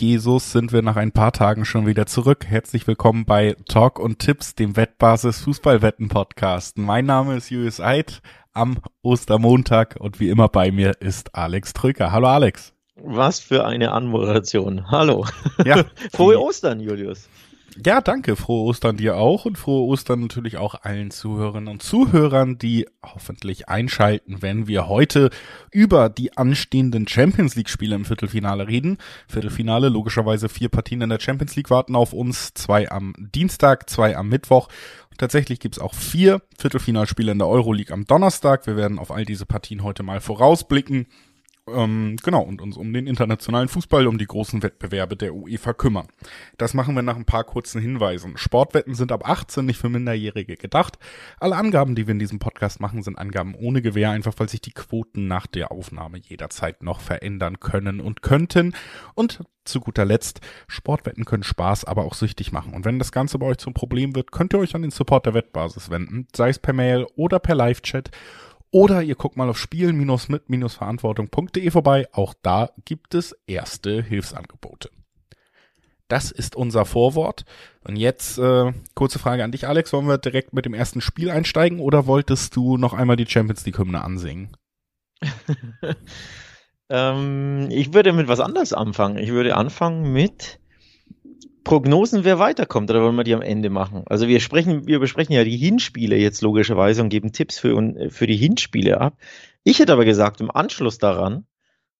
Jesus sind wir nach ein paar Tagen schon wieder zurück. Herzlich willkommen bei Talk und Tipps, dem Wettbasis Fußballwetten Podcast. Mein Name ist Julius Eid am Ostermontag und wie immer bei mir ist Alex Trücker. Hallo Alex. Was für eine Anmoderation. Hallo. Ja. Frohe Ostern, Julius. Ja, danke. Frohe Ostern dir auch und frohe Ostern natürlich auch allen Zuhörerinnen und Zuhörern, die hoffentlich einschalten, wenn wir heute über die anstehenden Champions League Spiele im Viertelfinale reden. Viertelfinale, logischerweise vier Partien in der Champions League warten auf uns, zwei am Dienstag, zwei am Mittwoch. Tatsächlich gibt's auch vier Viertelfinalspiele in der Euroleague am Donnerstag. Wir werden auf all diese Partien heute mal vorausblicken ähm, genau, und uns um den internationalen Fußball, um die großen Wettbewerbe der UEFA kümmern. Das machen wir nach ein paar kurzen Hinweisen. Sportwetten sind ab 18 nicht für Minderjährige gedacht. Alle Angaben, die wir in diesem Podcast machen, sind Angaben ohne Gewähr, einfach weil sich die Quoten nach der Aufnahme jederzeit noch verändern können und könnten. Und zu guter Letzt, Sportwetten können Spaß, aber auch süchtig machen. Und wenn das Ganze bei euch zum Problem wird, könnt ihr euch an den Support der Wettbasis wenden, sei es per Mail oder per Live-Chat. Oder ihr guckt mal auf spielen-mit-verantwortung.de vorbei. Auch da gibt es erste Hilfsangebote. Das ist unser Vorwort. Und jetzt äh, kurze Frage an dich, Alex. Wollen wir direkt mit dem ersten Spiel einsteigen oder wolltest du noch einmal die Champions League-Hymne ansingen? ähm, ich würde mit was anderes anfangen. Ich würde anfangen mit Prognosen, wer weiterkommt, oder wollen wir die am Ende machen? Also wir sprechen, wir besprechen ja die Hinspiele jetzt logischerweise und geben Tipps für, für die Hinspiele ab. Ich hätte aber gesagt, im Anschluss daran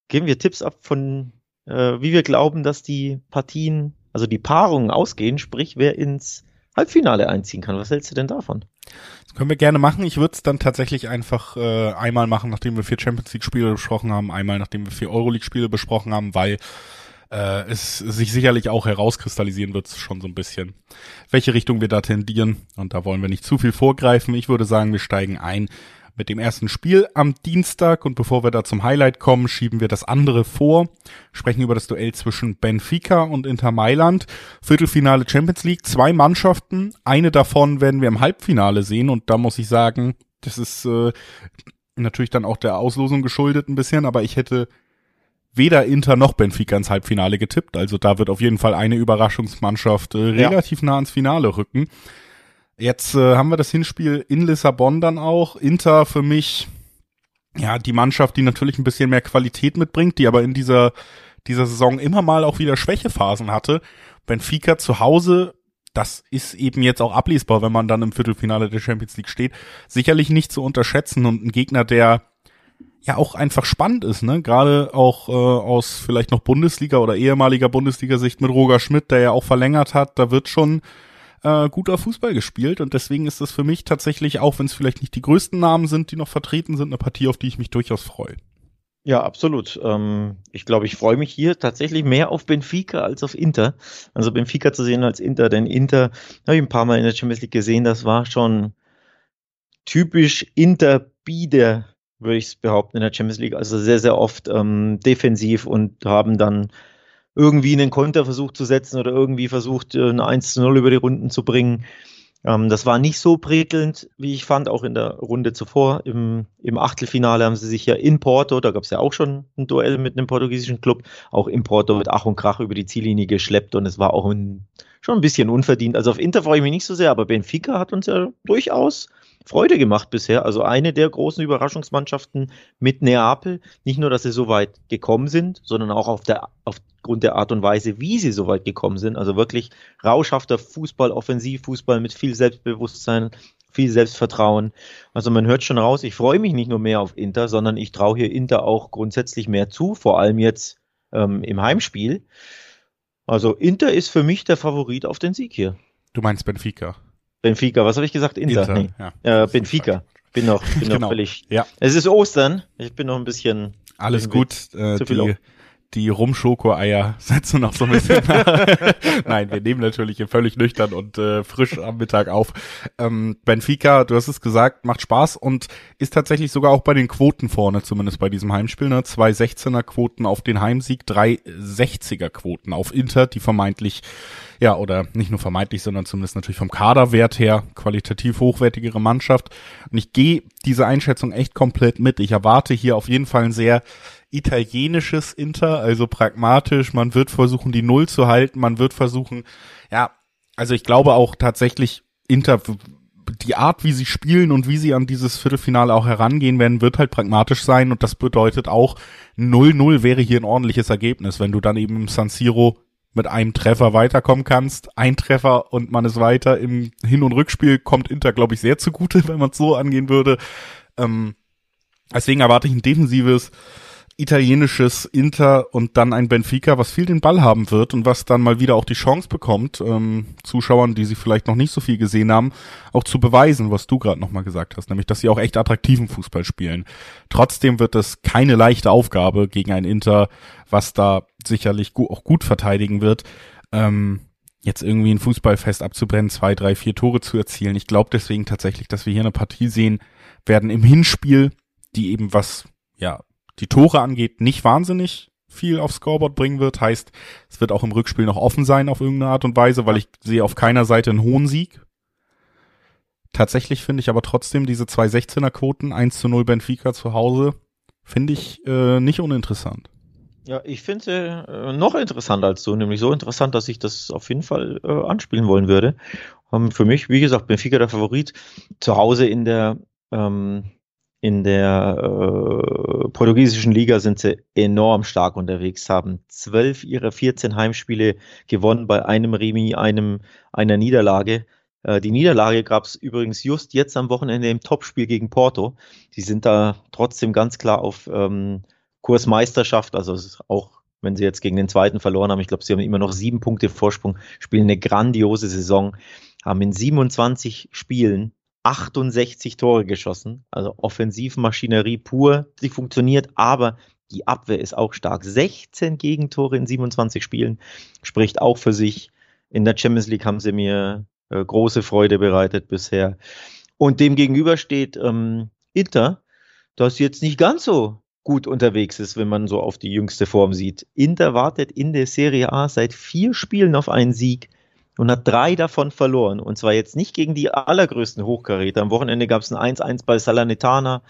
geben wir Tipps ab von, äh, wie wir glauben, dass die Partien, also die Paarungen ausgehen, sprich, wer ins Halbfinale einziehen kann. Was hältst du denn davon? Das können wir gerne machen. Ich würde es dann tatsächlich einfach äh, einmal machen, nachdem wir vier Champions League Spiele besprochen haben, einmal nachdem wir vier Euroleague Spiele besprochen haben, weil äh, es sich sicherlich auch herauskristallisieren wird, schon so ein bisschen, welche Richtung wir da tendieren. Und da wollen wir nicht zu viel vorgreifen. Ich würde sagen, wir steigen ein mit dem ersten Spiel am Dienstag und bevor wir da zum Highlight kommen, schieben wir das andere vor, sprechen über das Duell zwischen Benfica und Inter Mailand. Viertelfinale Champions League, zwei Mannschaften, eine davon werden wir im Halbfinale sehen und da muss ich sagen, das ist äh, natürlich dann auch der Auslosung geschuldet ein bisschen, aber ich hätte weder Inter noch Benfica ins Halbfinale getippt. Also da wird auf jeden Fall eine Überraschungsmannschaft äh, relativ ja. nah ans Finale rücken. Jetzt äh, haben wir das Hinspiel in Lissabon dann auch. Inter für mich, ja, die Mannschaft, die natürlich ein bisschen mehr Qualität mitbringt, die aber in dieser, dieser Saison immer mal auch wieder Schwächephasen hatte. Benfica zu Hause, das ist eben jetzt auch ablesbar, wenn man dann im Viertelfinale der Champions League steht, sicherlich nicht zu unterschätzen und ein Gegner, der ja auch einfach spannend ist, ne? Gerade auch äh, aus vielleicht noch Bundesliga oder ehemaliger Bundesliga-Sicht mit Roger Schmidt, der ja auch verlängert hat, da wird schon äh, guter Fußball gespielt und deswegen ist das für mich tatsächlich, auch wenn es vielleicht nicht die größten Namen sind, die noch vertreten sind, eine Partie, auf die ich mich durchaus freue. Ja, absolut. Ähm, ich glaube, ich freue mich hier tatsächlich mehr auf Benfica als auf Inter. Also Benfica zu sehen als Inter, denn Inter habe ich ein paar Mal in der Champions League gesehen, das war schon typisch Inter-Bieder würde ich behaupten, in der Champions League. Also sehr, sehr oft ähm, defensiv und haben dann irgendwie einen Konter versucht zu setzen oder irgendwie versucht, äh, eine 1 zu 0 über die Runden zu bringen. Ähm, das war nicht so prickelnd, wie ich fand, auch in der Runde zuvor. Im, im Achtelfinale haben sie sich ja in Porto, da gab es ja auch schon ein Duell mit einem portugiesischen Club, auch in Porto mit Ach und Krach über die Ziellinie geschleppt und es war auch ein, schon ein bisschen unverdient. Also auf Inter freue ich mich nicht so sehr, aber Benfica hat uns ja durchaus Freude gemacht bisher. Also eine der großen Überraschungsmannschaften mit Neapel. Nicht nur, dass sie so weit gekommen sind, sondern auch auf der, aufgrund der Art und Weise, wie sie so weit gekommen sind. Also wirklich rauschhafter Fußball, Offensivfußball mit viel Selbstbewusstsein, viel Selbstvertrauen. Also man hört schon raus, ich freue mich nicht nur mehr auf Inter, sondern ich traue hier Inter auch grundsätzlich mehr zu, vor allem jetzt ähm, im Heimspiel. Also Inter ist für mich der Favorit auf den Sieg hier. Du meinst Benfica? Benfica, was habe ich gesagt? Inter. Inter nee. ja. Äh, Benfica. Bin noch, bin genau. noch völlig. Ja. Es ist Ostern. Ich bin noch ein bisschen. Alles gut. Äh, die, die Rumschoko-Eier setzen noch so ein bisschen Nein, wir nehmen natürlich hier völlig nüchtern und äh, frisch am Mittag auf. Ähm, Benfica, du hast es gesagt, macht Spaß und ist tatsächlich sogar auch bei den Quoten vorne, zumindest bei diesem Heimspiel. Ne? Zwei 16er Quoten auf den Heimsieg, drei 60er Quoten auf Inter, die vermeintlich ja, oder nicht nur vermeintlich, sondern zumindest natürlich vom Kaderwert her qualitativ hochwertigere Mannschaft. Und ich gehe diese Einschätzung echt komplett mit. Ich erwarte hier auf jeden Fall ein sehr italienisches Inter, also pragmatisch. Man wird versuchen, die Null zu halten. Man wird versuchen, ja, also ich glaube auch tatsächlich Inter, die Art, wie sie spielen und wie sie an dieses Viertelfinale auch herangehen werden, wird halt pragmatisch sein. Und das bedeutet auch, 0-0 wäre hier ein ordentliches Ergebnis, wenn du dann eben im San Siro mit einem Treffer weiterkommen kannst. Ein Treffer und man ist weiter. Im Hin- und Rückspiel kommt Inter, glaube ich, sehr zugute, wenn man es so angehen würde. Ähm, deswegen erwarte ich ein defensives italienisches Inter und dann ein Benfica, was viel den Ball haben wird und was dann mal wieder auch die Chance bekommt, ähm, Zuschauern, die sie vielleicht noch nicht so viel gesehen haben, auch zu beweisen, was du gerade nochmal gesagt hast, nämlich, dass sie auch echt attraktiven Fußball spielen. Trotzdem wird es keine leichte Aufgabe gegen ein Inter, was da sicherlich gu auch gut verteidigen wird. Ähm, jetzt irgendwie ein Fußballfest abzubrennen, zwei, drei, vier Tore zu erzielen. Ich glaube deswegen tatsächlich, dass wir hier eine Partie sehen werden im Hinspiel, die eben was, ja, die Tore angeht, nicht wahnsinnig viel aufs Scoreboard bringen wird. Heißt, es wird auch im Rückspiel noch offen sein auf irgendeine Art und Weise, weil ich sehe auf keiner Seite einen hohen Sieg. Tatsächlich finde ich aber trotzdem diese zwei 16er Quoten, 1 zu 0 Benfica zu Hause, finde ich äh, nicht uninteressant. Ja, ich finde sie äh, noch interessanter als du, nämlich so interessant, dass ich das auf jeden Fall äh, anspielen wollen würde. Ähm, für mich, wie gesagt, Benfica der Favorit. Zu Hause in der ähm, in der äh, portugiesischen Liga sind sie enorm stark unterwegs, haben zwölf ihrer 14 Heimspiele gewonnen bei einem Remi, einem, einer Niederlage. Äh, die Niederlage gab es übrigens just jetzt am Wochenende im Topspiel gegen Porto. Die sind da trotzdem ganz klar auf ähm, Kursmeisterschaft, also auch wenn sie jetzt gegen den zweiten verloren haben, ich glaube, sie haben immer noch sieben Punkte Vorsprung, spielen eine grandiose Saison, haben in 27 Spielen 68 Tore geschossen. Also Offensivmaschinerie pur, die funktioniert, aber die Abwehr ist auch stark. 16 Gegentore in 27 Spielen spricht auch für sich. In der Champions League haben sie mir äh, große Freude bereitet bisher. Und dem gegenüber steht ähm, Inter, das jetzt nicht ganz so gut unterwegs ist, wenn man so auf die jüngste Form sieht. Inter wartet in der Serie A seit vier Spielen auf einen Sieg und hat drei davon verloren. Und zwar jetzt nicht gegen die allergrößten Hochkaräter. Am Wochenende gab es ein 1-1 bei Salernitana.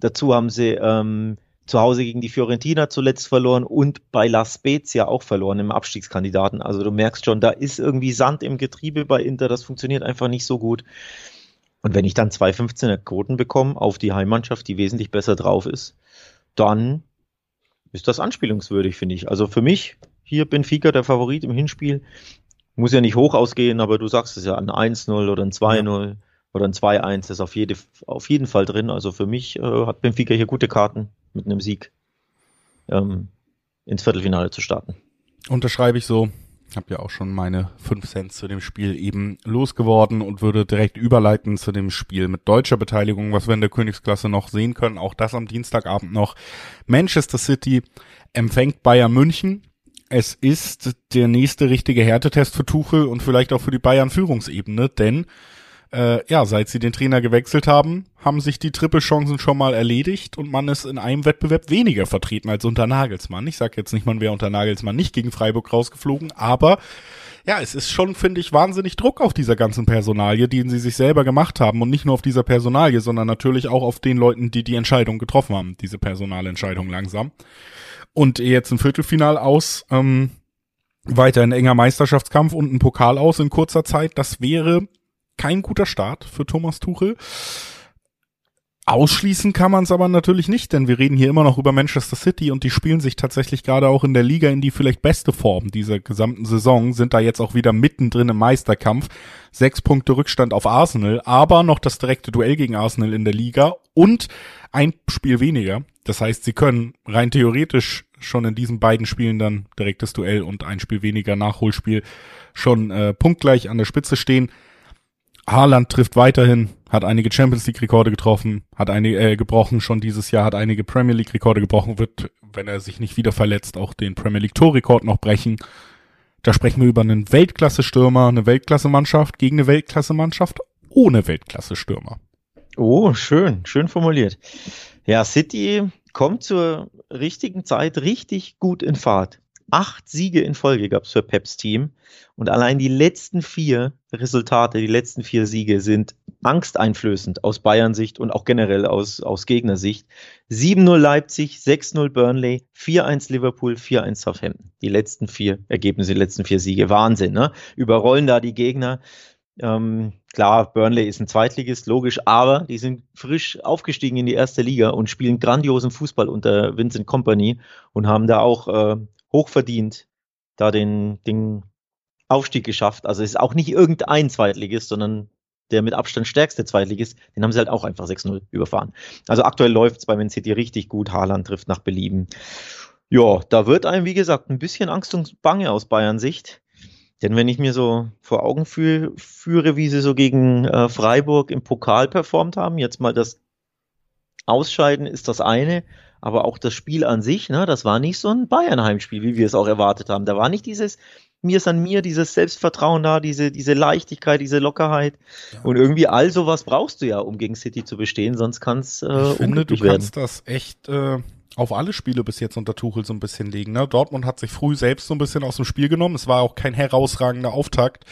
Dazu haben sie ähm, zu Hause gegen die Fiorentina zuletzt verloren und bei La Spezia auch verloren im Abstiegskandidaten. Also du merkst schon, da ist irgendwie Sand im Getriebe bei Inter. Das funktioniert einfach nicht so gut. Und wenn ich dann zwei 15er Quoten bekomme auf die Heimmannschaft, die wesentlich besser drauf ist, dann ist das anspielungswürdig, finde ich. Also für mich hier Benfica der Favorit im Hinspiel muss ja nicht hoch ausgehen, aber du sagst es ja, ein 1-0 oder ein 2-0 ja. oder ein 2-1 ist auf, jede, auf jeden Fall drin. Also für mich äh, hat Benfica hier gute Karten mit einem Sieg ähm, ins Viertelfinale zu starten. Unterschreibe ich so. Ich habe ja auch schon meine 5 Cent zu dem Spiel eben losgeworden und würde direkt überleiten zu dem Spiel mit deutscher Beteiligung, was wir in der Königsklasse noch sehen können. Auch das am Dienstagabend noch. Manchester City empfängt Bayern München es ist der nächste richtige Härtetest für Tuchel und vielleicht auch für die Bayern Führungsebene, denn äh, ja, seit sie den Trainer gewechselt haben, haben sich die Trippelchancen schon mal erledigt und man ist in einem Wettbewerb weniger vertreten als unter Nagelsmann. Ich sage jetzt nicht, man wäre unter Nagelsmann nicht gegen Freiburg rausgeflogen, aber ja, es ist schon, finde ich, wahnsinnig Druck auf dieser ganzen Personalie, den sie sich selber gemacht haben und nicht nur auf dieser Personalie, sondern natürlich auch auf den Leuten, die die Entscheidung getroffen haben, diese Personalentscheidung langsam und jetzt ein Viertelfinal aus, ähm, weiter ein enger Meisterschaftskampf und ein Pokal aus in kurzer Zeit. Das wäre kein guter Start für Thomas Tuchel. Ausschließen kann man es aber natürlich nicht, denn wir reden hier immer noch über Manchester City und die spielen sich tatsächlich gerade auch in der Liga in die vielleicht beste Form dieser gesamten Saison, sind da jetzt auch wieder mittendrin im Meisterkampf. Sechs Punkte Rückstand auf Arsenal, aber noch das direkte Duell gegen Arsenal in der Liga und ein Spiel weniger. Das heißt, sie können rein theoretisch schon in diesen beiden Spielen dann direktes Duell und ein Spiel weniger Nachholspiel schon äh, punktgleich an der Spitze stehen. Haaland trifft weiterhin, hat einige Champions League Rekorde getroffen, hat einige äh, gebrochen schon dieses Jahr, hat einige Premier League Rekorde gebrochen, wird, wenn er sich nicht wieder verletzt, auch den Premier League Torrekord noch brechen. Da sprechen wir über einen Weltklasse Stürmer, eine Weltklasse Mannschaft gegen eine Weltklasse Mannschaft ohne Weltklasse Stürmer. Oh, schön, schön formuliert. Ja, City kommt zur richtigen Zeit richtig gut in Fahrt. Acht Siege in Folge gab es für Peps Team. Und allein die letzten vier Resultate, die letzten vier Siege sind angsteinflößend aus Bayern-Sicht und auch generell aus, aus Gegnersicht. 7-0 Leipzig, 6-0 Burnley, 4-1 Liverpool, 4-1 Southampton. Die letzten vier Ergebnisse, die letzten vier Siege. Wahnsinn, ne? Überrollen da die Gegner. Ähm, klar, Burnley ist ein Zweitligist, logisch, aber die sind frisch aufgestiegen in die erste Liga und spielen grandiosen Fußball unter Vincent Company und haben da auch äh, hochverdient da den, den Aufstieg geschafft. Also es ist auch nicht irgendein Zweitligist, sondern der mit Abstand stärkste Zweitligist, den haben sie halt auch einfach 6-0 überfahren. Also aktuell läuft es bei Man City richtig gut. Haaland trifft nach Belieben. Ja, da wird einem, wie gesagt, ein bisschen Angst und Bange aus Bayern Sicht. Denn wenn ich mir so vor Augen fühl, führe, wie sie so gegen äh, Freiburg im Pokal performt haben, jetzt mal das Ausscheiden ist das eine, aber auch das Spiel an sich, ne, das war nicht so ein Bayern-Heimspiel, wie wir es auch erwartet haben. Da war nicht dieses mir ist an mir, dieses Selbstvertrauen da, diese, diese Leichtigkeit, diese Lockerheit. Ja. Und irgendwie all sowas brauchst du ja, um gegen City zu bestehen, sonst kann es äh, Ich finde, du werden. kannst das echt äh, auf alle Spiele bis jetzt unter Tuchel so ein bisschen legen. Ne? Dortmund hat sich früh selbst so ein bisschen aus dem Spiel genommen. Es war auch kein herausragender Auftakt.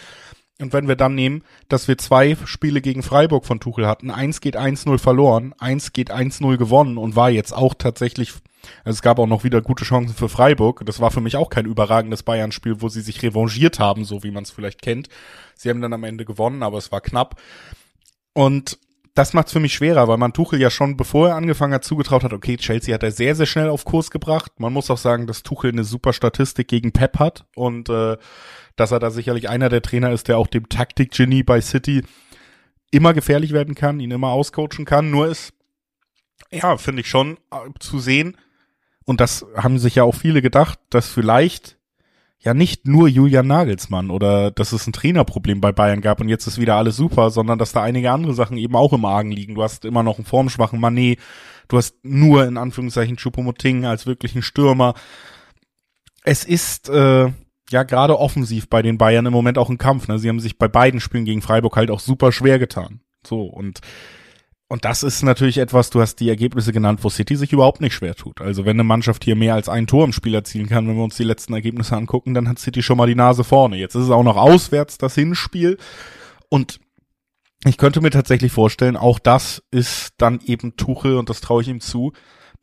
Und wenn wir dann nehmen, dass wir zwei Spiele gegen Freiburg von Tuchel hatten, eins geht 1-0 verloren, eins geht 1-0 gewonnen und war jetzt auch tatsächlich, also es gab auch noch wieder gute Chancen für Freiburg. Das war für mich auch kein überragendes Bayern-Spiel, wo sie sich revanchiert haben, so wie man es vielleicht kennt. Sie haben dann am Ende gewonnen, aber es war knapp. Und das macht es für mich schwerer, weil man Tuchel ja schon, bevor er angefangen hat, zugetraut hat, okay, Chelsea hat er sehr, sehr schnell auf Kurs gebracht. Man muss auch sagen, dass Tuchel eine super Statistik gegen Pep hat und äh, dass er da sicherlich einer der Trainer ist, der auch dem Taktik-Genie bei City immer gefährlich werden kann, ihn immer auscoachen kann. Nur ist, ja, finde ich schon äh, zu sehen, und das haben sich ja auch viele gedacht, dass vielleicht ja nicht nur Julian Nagelsmann oder dass es ein Trainerproblem bei Bayern gab und jetzt ist wieder alles super, sondern dass da einige andere Sachen eben auch im Argen liegen. Du hast immer noch einen formschwachen Manet, du hast nur in Anführungszeichen Choupo-Moting als wirklichen Stürmer. Es ist äh, ja gerade offensiv bei den Bayern im Moment auch ein Kampf. Ne? Sie haben sich bei beiden Spielen gegen Freiburg halt auch super schwer getan. So und und das ist natürlich etwas, du hast die Ergebnisse genannt, wo City sich überhaupt nicht schwer tut. Also wenn eine Mannschaft hier mehr als ein Tor im Spiel erzielen kann, wenn wir uns die letzten Ergebnisse angucken, dann hat City schon mal die Nase vorne. Jetzt ist es auch noch auswärts das Hinspiel. Und ich könnte mir tatsächlich vorstellen, auch das ist dann eben Tuchel und das traue ich ihm zu,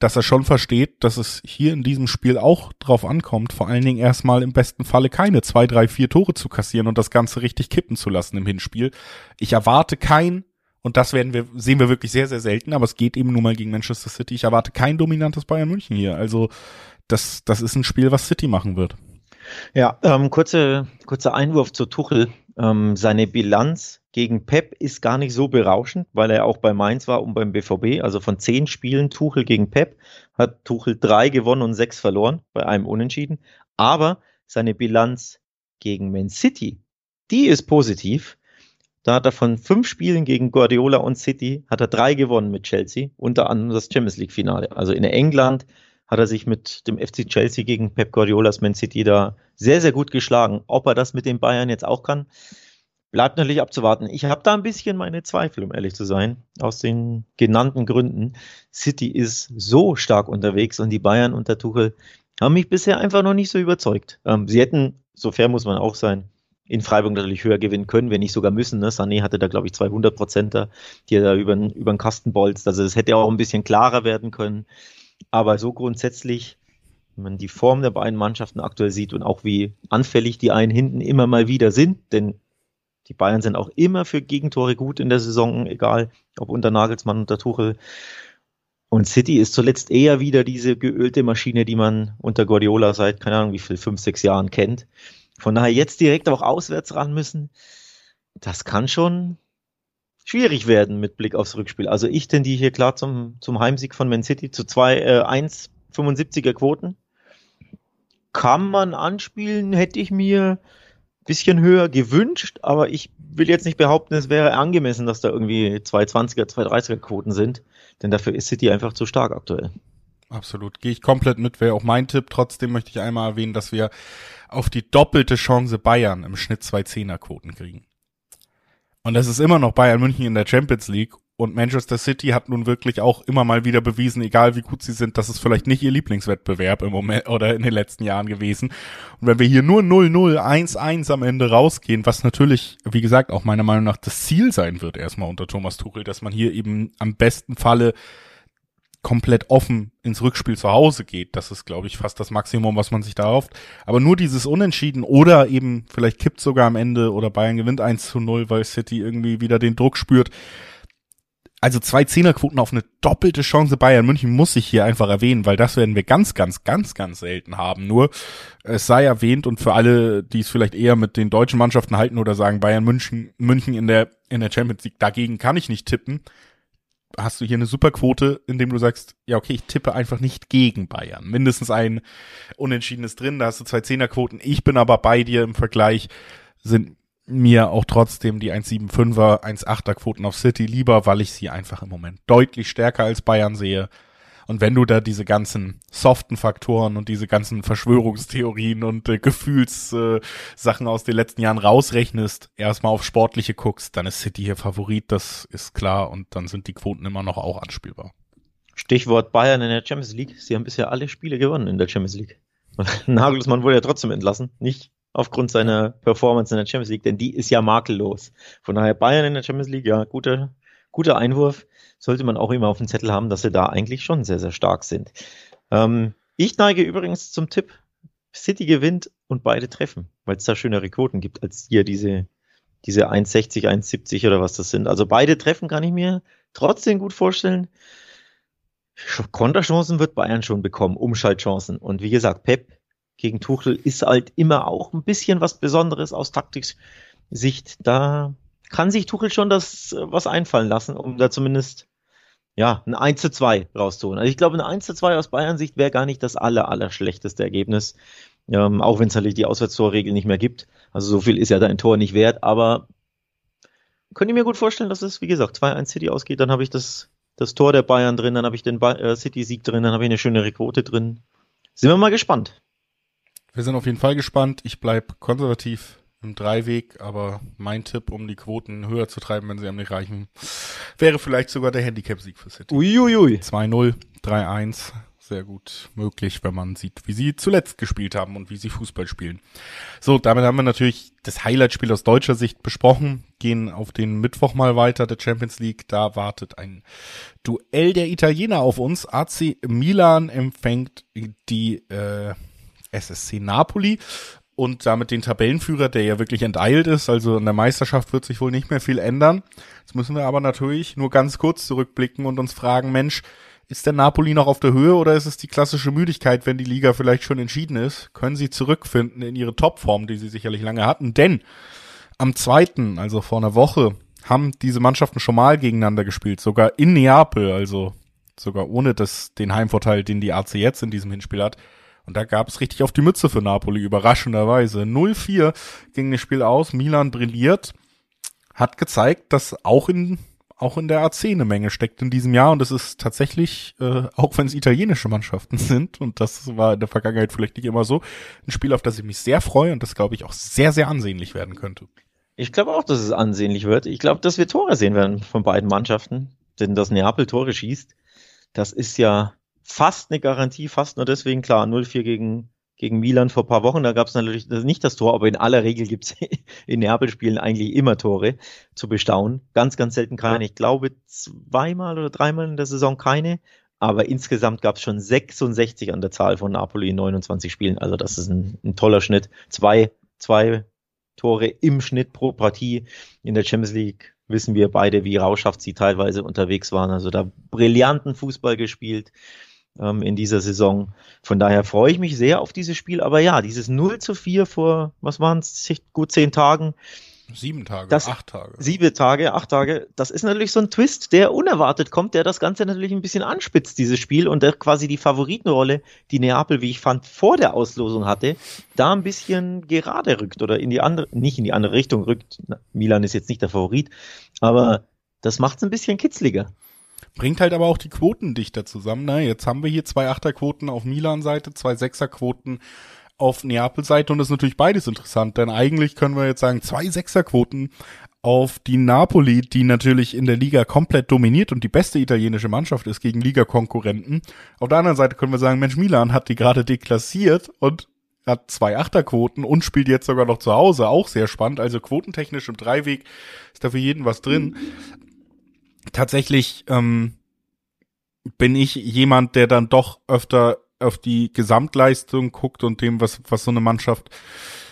dass er schon versteht, dass es hier in diesem Spiel auch drauf ankommt, vor allen Dingen erstmal im besten Falle keine zwei, drei, vier Tore zu kassieren und das Ganze richtig kippen zu lassen im Hinspiel. Ich erwarte kein und das werden wir, sehen wir wirklich sehr, sehr selten, aber es geht eben nun mal gegen Manchester City. Ich erwarte kein dominantes Bayern München hier. Also das, das ist ein Spiel, was City machen wird. Ja, ähm, kurze, kurzer Einwurf zu Tuchel. Ähm, seine Bilanz gegen Pep ist gar nicht so berauschend, weil er auch bei Mainz war und beim BVB. Also von zehn Spielen Tuchel gegen Pep hat Tuchel drei gewonnen und sechs verloren, bei einem Unentschieden. Aber seine Bilanz gegen Man City, die ist positiv. Da hat er von fünf Spielen gegen Guardiola und City, hat er drei gewonnen mit Chelsea, unter anderem das Champions League Finale. Also in England hat er sich mit dem FC Chelsea gegen Pep Guardiolas Man City da sehr, sehr gut geschlagen. Ob er das mit den Bayern jetzt auch kann, bleibt natürlich abzuwarten. Ich habe da ein bisschen meine Zweifel, um ehrlich zu sein, aus den genannten Gründen. City ist so stark unterwegs und die Bayern unter Tuchel haben mich bisher einfach noch nicht so überzeugt. Ähm, sie hätten, so fair muss man auch sein, in Freiburg natürlich höher gewinnen können, wenn nicht sogar müssen. Ne? Sané hatte da, glaube ich, 200 Prozent, die er da über, über den Kasten bolzt. Also es hätte auch ein bisschen klarer werden können. Aber so grundsätzlich, wenn man die Form der beiden Mannschaften aktuell sieht und auch wie anfällig die einen hinten immer mal wieder sind, denn die Bayern sind auch immer für Gegentore gut in der Saison, egal ob unter Nagelsmann, unter Tuchel. Und City ist zuletzt eher wieder diese geölte Maschine, die man unter Guardiola seit, keine Ahnung, wie viel, fünf, sechs Jahren kennt. Von daher jetzt direkt auch auswärts ran müssen, das kann schon schwierig werden mit Blick aufs Rückspiel. Also ich tendiere hier klar zum, zum Heimsieg von Man City zu zwei äh, 1,75er Quoten. Kann man anspielen, hätte ich mir bisschen höher gewünscht, aber ich will jetzt nicht behaupten, es wäre angemessen, dass da irgendwie 220er, 230er Quoten sind, denn dafür ist City einfach zu stark aktuell. Absolut. Gehe ich komplett mit, wäre auch mein Tipp. Trotzdem möchte ich einmal erwähnen, dass wir auf die doppelte Chance Bayern im Schnitt zwei Zehnerquoten kriegen. Und das ist immer noch Bayern München in der Champions League Und Manchester City hat nun wirklich auch immer mal wieder bewiesen, egal wie gut sie sind, das ist vielleicht nicht ihr Lieblingswettbewerb im Moment oder in den letzten Jahren gewesen. Und wenn wir hier nur 0-0, 1-1 am Ende rausgehen, was natürlich, wie gesagt, auch meiner Meinung nach das Ziel sein wird erstmal unter Thomas Tuchel, dass man hier eben am besten Falle komplett offen ins Rückspiel zu Hause geht. Das ist, glaube ich, fast das Maximum, was man sich da erhofft. Aber nur dieses Unentschieden oder eben vielleicht kippt sogar am Ende oder Bayern gewinnt 1 zu 0, weil City irgendwie wieder den Druck spürt. Also zwei Zehnerquoten auf eine doppelte Chance Bayern München muss ich hier einfach erwähnen, weil das werden wir ganz, ganz, ganz, ganz selten haben. Nur es sei erwähnt und für alle, die es vielleicht eher mit den deutschen Mannschaften halten oder sagen Bayern München, München in der in der Champions League, dagegen kann ich nicht tippen hast du hier eine Superquote, indem du sagst, ja, okay, ich tippe einfach nicht gegen Bayern. Mindestens ein Unentschiedenes drin, da hast du zwei Zehnerquoten. Ich bin aber bei dir im Vergleich, sind mir auch trotzdem die 1,75er, 1,8er Quoten auf City lieber, weil ich sie einfach im Moment deutlich stärker als Bayern sehe. Und wenn du da diese ganzen soften Faktoren und diese ganzen Verschwörungstheorien und äh, Gefühlssachen äh, aus den letzten Jahren rausrechnest, erstmal auf sportliche guckst, dann ist City hier Favorit, das ist klar. Und dann sind die Quoten immer noch auch anspielbar. Stichwort Bayern in der Champions League. Sie haben bisher alle Spiele gewonnen in der Champions League. Nagelsmann wurde ja trotzdem entlassen, nicht aufgrund seiner Performance in der Champions League, denn die ist ja makellos. Von daher Bayern in der Champions League, ja, guter, guter Einwurf sollte man auch immer auf dem Zettel haben, dass sie da eigentlich schon sehr, sehr stark sind. Ähm, ich neige übrigens zum Tipp, City gewinnt und beide treffen, weil es da schönere Quoten gibt als hier diese, diese 1,60, 1,70 oder was das sind. Also beide treffen kann ich mir trotzdem gut vorstellen. Konterchancen wird Bayern schon bekommen, Umschaltchancen. Und wie gesagt, Pep gegen Tuchel ist halt immer auch ein bisschen was Besonderes aus Taktiksicht. Da kann sich Tuchel schon das äh, was einfallen lassen, um da zumindest ja, ein 1 zu 2 rauszuholen. Also ich glaube, ein 1 zu 2 aus Bayern-Sicht wäre gar nicht das aller, aller schlechteste Ergebnis. Ähm, auch wenn es natürlich die Auswärtstorregel nicht mehr gibt. Also so viel ist ja dein Tor nicht wert, aber könnt ihr mir gut vorstellen, dass es, wie gesagt, 2-1 City ausgeht, dann habe ich das, das Tor der Bayern drin, dann habe ich den äh, City-Sieg drin, dann habe ich eine schöne Quote drin. Sind wir mal gespannt. Wir sind auf jeden Fall gespannt. Ich bleib konservativ im Dreiweg, aber mein Tipp, um die Quoten höher zu treiben, wenn sie am nicht reichen, wäre vielleicht sogar der Handicap-Sieg für City. Uiuiui. 2-0, 3-1. Sehr gut möglich, wenn man sieht, wie sie zuletzt gespielt haben und wie sie Fußball spielen. So, damit haben wir natürlich das Highlight-Spiel aus deutscher Sicht besprochen, gehen auf den Mittwoch mal weiter der Champions League. Da wartet ein Duell der Italiener auf uns. AC Milan empfängt die äh, SSC Napoli und damit den Tabellenführer, der ja wirklich enteilt ist. Also in der Meisterschaft wird sich wohl nicht mehr viel ändern. Jetzt müssen wir aber natürlich nur ganz kurz zurückblicken und uns fragen, Mensch, ist der Napoli noch auf der Höhe oder ist es die klassische Müdigkeit, wenn die Liga vielleicht schon entschieden ist? Können sie zurückfinden in ihre Topform, die sie sicherlich lange hatten? Denn am zweiten, also vor einer Woche, haben diese Mannschaften schon mal gegeneinander gespielt, sogar in Neapel, also sogar ohne das, den Heimvorteil, den die AC jetzt in diesem Hinspiel hat. Und da gab es richtig auf die Mütze für Napoli, überraschenderweise. 0-4 ging das Spiel aus, Milan brilliert, hat gezeigt, dass auch in auch in der AC eine Menge steckt in diesem Jahr und es ist tatsächlich, äh, auch wenn es italienische Mannschaften sind und das war in der Vergangenheit vielleicht nicht immer so, ein Spiel, auf das ich mich sehr freue und das glaube ich auch sehr, sehr ansehnlich werden könnte. Ich glaube auch, dass es ansehnlich wird. Ich glaube, dass wir Tore sehen werden von beiden Mannschaften, denn dass Neapel Tore schießt, das ist ja fast eine Garantie, fast nur deswegen, klar, 0-4 gegen, gegen Milan vor paar Wochen, da gab es natürlich nicht das Tor, aber in aller Regel gibt es in Neapel-Spielen eigentlich immer Tore zu bestaunen. Ganz, ganz selten keine. Ich glaube zweimal oder dreimal in der Saison keine, aber insgesamt gab es schon 66 an der Zahl von Napoli in 29 Spielen. Also das ist ein, ein toller Schnitt. Zwei, zwei Tore im Schnitt pro Partie in der Champions League wissen wir beide, wie rauschhaft sie teilweise unterwegs waren. Also da brillanten Fußball gespielt ähm, in dieser Saison. Von daher freue ich mich sehr auf dieses Spiel. Aber ja, dieses 0 zu 4 vor, was waren es, gut zehn Tagen. Sieben Tage, das, acht Tage. Sieben Tage, acht Tage. Das ist natürlich so ein Twist, der unerwartet kommt, der das Ganze natürlich ein bisschen anspitzt, dieses Spiel, und der quasi die Favoritenrolle, die Neapel, wie ich fand, vor der Auslosung hatte, da ein bisschen gerade rückt oder in die andere, nicht in die andere Richtung rückt. Milan ist jetzt nicht der Favorit, aber das macht es ein bisschen kitzliger. Bringt halt aber auch die Quoten dichter zusammen. Ne? Jetzt haben wir hier zwei Achterquoten auf Milan-Seite, zwei Sechserquoten auf Neapel-Seite und das ist natürlich beides interessant, denn eigentlich können wir jetzt sagen, zwei Sechserquoten auf die Napoli, die natürlich in der Liga komplett dominiert und die beste italienische Mannschaft ist gegen Ligakonkurrenten. Auf der anderen Seite können wir sagen, Mensch, Milan hat die gerade deklassiert und hat zwei Achterquoten und spielt jetzt sogar noch zu Hause, auch sehr spannend. Also quotentechnisch im Dreiweg ist da für jeden was drin. Tatsächlich ähm, bin ich jemand, der dann doch öfter auf die Gesamtleistung guckt und dem, was, was so eine Mannschaft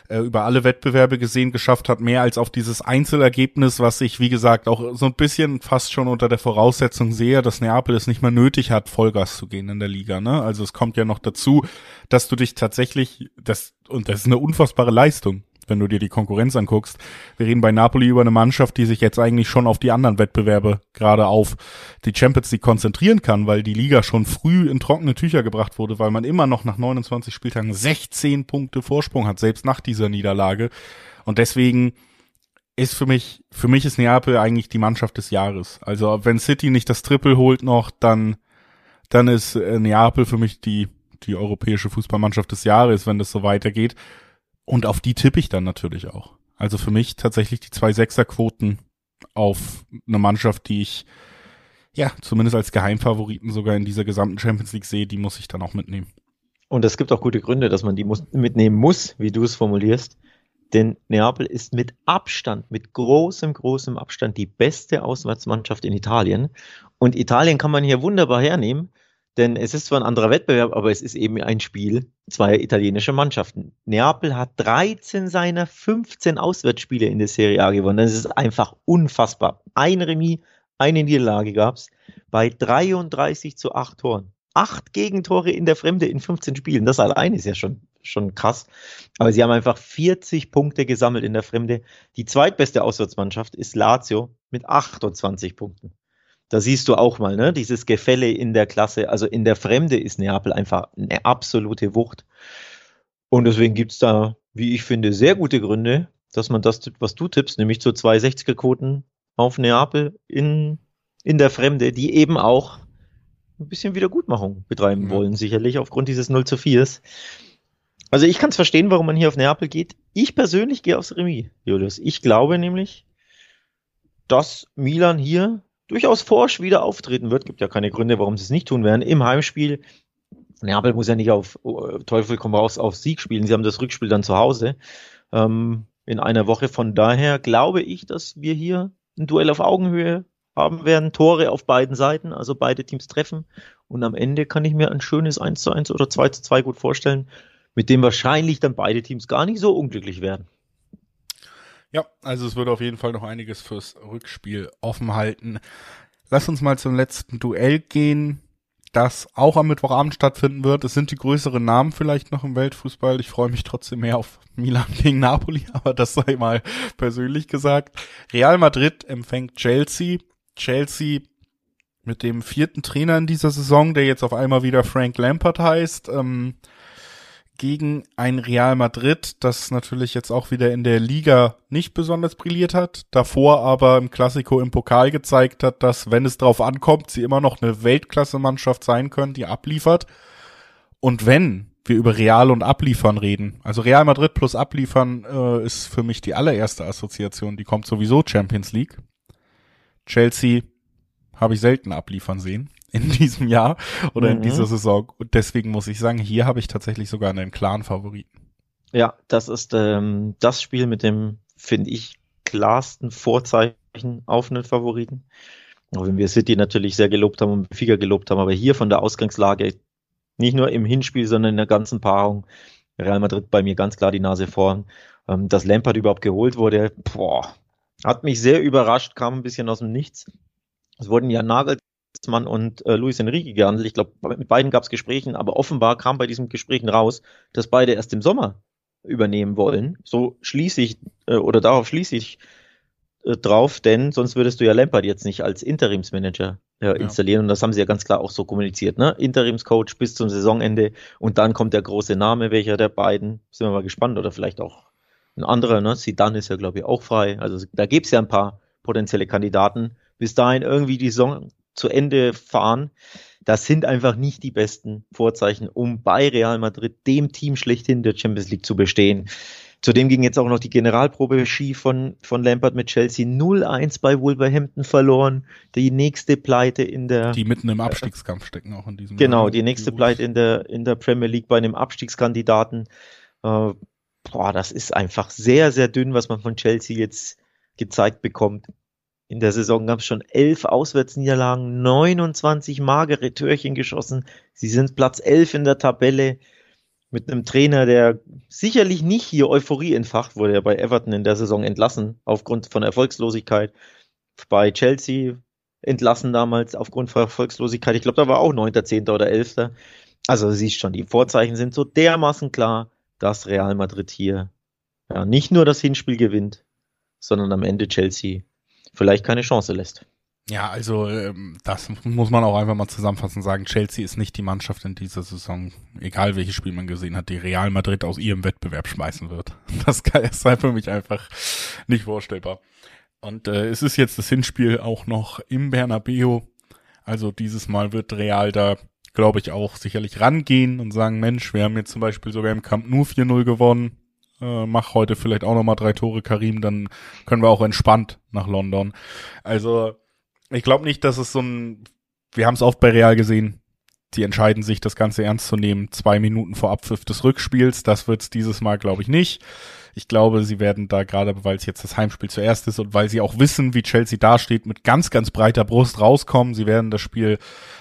äh, über alle Wettbewerbe gesehen geschafft hat, mehr als auf dieses Einzelergebnis, was ich, wie gesagt, auch so ein bisschen fast schon unter der Voraussetzung sehe, dass Neapel es nicht mehr nötig hat, Vollgas zu gehen in der Liga. Ne? Also es kommt ja noch dazu, dass du dich tatsächlich, das, und das ist eine unfassbare Leistung, wenn du dir die Konkurrenz anguckst. Wir reden bei Napoli über eine Mannschaft, die sich jetzt eigentlich schon auf die anderen Wettbewerbe, gerade auf die Champions League konzentrieren kann, weil die Liga schon früh in trockene Tücher gebracht wurde, weil man immer noch nach 29 Spieltagen 16 Punkte Vorsprung hat, selbst nach dieser Niederlage. Und deswegen ist für mich, für mich ist Neapel eigentlich die Mannschaft des Jahres. Also wenn City nicht das Triple holt noch, dann, dann ist äh, Neapel für mich die, die europäische Fußballmannschaft des Jahres, wenn das so weitergeht. Und auf die tippe ich dann natürlich auch. Also für mich tatsächlich die zwei Sechserquoten auf eine Mannschaft, die ich ja zumindest als Geheimfavoriten sogar in dieser gesamten Champions League sehe, die muss ich dann auch mitnehmen. Und es gibt auch gute Gründe, dass man die muss, mitnehmen muss, wie du es formulierst. Denn Neapel ist mit Abstand, mit großem, großem Abstand die beste Auswärtsmannschaft in Italien. Und Italien kann man hier wunderbar hernehmen, denn es ist zwar ein anderer Wettbewerb, aber es ist eben ein Spiel zweier italienischer Mannschaften. Neapel hat 13 seiner 15 Auswärtsspiele in der Serie A gewonnen. Das ist einfach unfassbar. Ein Remis, eine Niederlage gab es bei 33 zu 8 Toren. Acht Gegentore in der Fremde in 15 Spielen. Das allein ist ja schon, schon krass. Aber sie haben einfach 40 Punkte gesammelt in der Fremde. Die zweitbeste Auswärtsmannschaft ist Lazio mit 28 Punkten da siehst du auch mal, ne, dieses Gefälle in der Klasse. Also in der Fremde ist Neapel einfach eine absolute Wucht. Und deswegen gibt es da, wie ich finde, sehr gute Gründe, dass man das tippt, was du tippst, nämlich zu 260er-Quoten auf Neapel in, in der Fremde, die eben auch ein bisschen Wiedergutmachung betreiben ja. wollen, sicherlich aufgrund dieses 0 zu 4. Also ich kann es verstehen, warum man hier auf Neapel geht. Ich persönlich gehe aufs Remis, Julius. Ich glaube nämlich, dass Milan hier durchaus forsch wieder auftreten wird. Gibt ja keine Gründe, warum sie es nicht tun werden. Im Heimspiel. Neapel muss ja nicht auf uh, Teufel komm raus auf Sieg spielen. Sie haben das Rückspiel dann zu Hause ähm, in einer Woche. Von daher glaube ich, dass wir hier ein Duell auf Augenhöhe haben werden. Tore auf beiden Seiten, also beide Teams treffen. Und am Ende kann ich mir ein schönes 1 zu 1 oder 2 zu 2 gut vorstellen, mit dem wahrscheinlich dann beide Teams gar nicht so unglücklich werden. Ja, also es wird auf jeden Fall noch einiges fürs Rückspiel offen halten. Lass uns mal zum letzten Duell gehen, das auch am Mittwochabend stattfinden wird. Es sind die größeren Namen vielleicht noch im Weltfußball. Ich freue mich trotzdem mehr auf Milan gegen Napoli, aber das sei mal persönlich gesagt. Real Madrid empfängt Chelsea. Chelsea mit dem vierten Trainer in dieser Saison, der jetzt auf einmal wieder Frank Lampard heißt. Ähm, gegen ein Real Madrid, das natürlich jetzt auch wieder in der Liga nicht besonders brilliert hat, davor aber im Klassiko im Pokal gezeigt hat, dass wenn es drauf ankommt, sie immer noch eine Weltklasse-Mannschaft sein können, die abliefert. Und wenn wir über Real und Abliefern reden, also Real Madrid plus Abliefern äh, ist für mich die allererste Assoziation, die kommt sowieso Champions League. Chelsea habe ich selten abliefern sehen in diesem Jahr oder mhm. in dieser Saison. Und deswegen muss ich sagen, hier habe ich tatsächlich sogar einen klaren Favoriten. Ja, das ist ähm, das Spiel mit dem, finde ich, klarsten Vorzeichen auf einen Favoriten. Auch wenn wir City natürlich sehr gelobt haben und Figa gelobt haben, aber hier von der Ausgangslage, nicht nur im Hinspiel, sondern in der ganzen Paarung, Real Madrid bei mir ganz klar die Nase vorn. Ähm, dass Lampard überhaupt geholt wurde, boah, hat mich sehr überrascht, kam ein bisschen aus dem Nichts. Es wurden ja Nagel Nagelsmann und äh, Luis Enrique gehandelt. Ich glaube, mit beiden gab es Gesprächen, aber offenbar kam bei diesen Gesprächen raus, dass beide erst im Sommer übernehmen wollen. So schließe ich, äh, oder darauf schließe ich äh, drauf, denn sonst würdest du ja Lampard jetzt nicht als Interimsmanager äh, installieren. Ja. Und das haben sie ja ganz klar auch so kommuniziert, ne? Interimscoach bis zum Saisonende und dann kommt der große Name, welcher der beiden. Sind wir mal gespannt, oder vielleicht auch ein anderer, ne? Sidan ist ja, glaube ich, auch frei. Also da gibt's ja ein paar potenzielle Kandidaten. Bis dahin irgendwie die Saison zu Ende fahren. Das sind einfach nicht die besten Vorzeichen, um bei Real Madrid, dem Team schlechthin der Champions League zu bestehen. Zudem ging jetzt auch noch die Generalprobe Ski von, von Lampard mit Chelsea 0-1 bei Wolverhampton verloren. Die nächste Pleite in der. Die mitten im Abstiegskampf stecken auch in diesem Genau, Jahr. die nächste Pleite in der, in der Premier League bei einem Abstiegskandidaten. Äh, boah, das ist einfach sehr, sehr dünn, was man von Chelsea jetzt gezeigt bekommt. In der Saison gab es schon elf Auswärtsniederlagen, 29 magere Türchen geschossen. Sie sind Platz elf in der Tabelle mit einem Trainer, der sicherlich nicht hier Euphorie entfacht, wurde er bei Everton in der Saison entlassen aufgrund von Erfolgslosigkeit. Bei Chelsea entlassen damals aufgrund von Erfolgslosigkeit. Ich glaube, da war auch 9., 10. oder 11. Also siehst schon, die Vorzeichen sind so dermaßen klar, dass Real Madrid hier ja, nicht nur das Hinspiel gewinnt, sondern am Ende Chelsea vielleicht keine Chance lässt. Ja, also ähm, das muss man auch einfach mal zusammenfassend sagen. Chelsea ist nicht die Mannschaft in dieser Saison, egal welches Spiel man gesehen hat, die Real Madrid aus ihrem Wettbewerb schmeißen wird. Das ist für mich einfach nicht vorstellbar. Und äh, es ist jetzt das Hinspiel auch noch im Bernabeu. Also dieses Mal wird Real da, glaube ich, auch sicherlich rangehen und sagen, Mensch, wir haben jetzt zum Beispiel sogar im Camp nur 4-0 gewonnen äh, mach heute vielleicht auch nochmal drei Tore, Karim, dann können wir auch entspannt nach London. Also ich glaube nicht, dass es so ein, wir haben es oft bei Real gesehen, die entscheiden sich, das Ganze ernst zu nehmen, zwei Minuten vor Abpfiff des Rückspiels. Das wird es dieses Mal, glaube ich, nicht. Ich glaube, sie werden da gerade, weil es jetzt das Heimspiel zuerst ist und weil sie auch wissen, wie Chelsea dasteht, mit ganz, ganz breiter Brust rauskommen. Sie werden das Spiel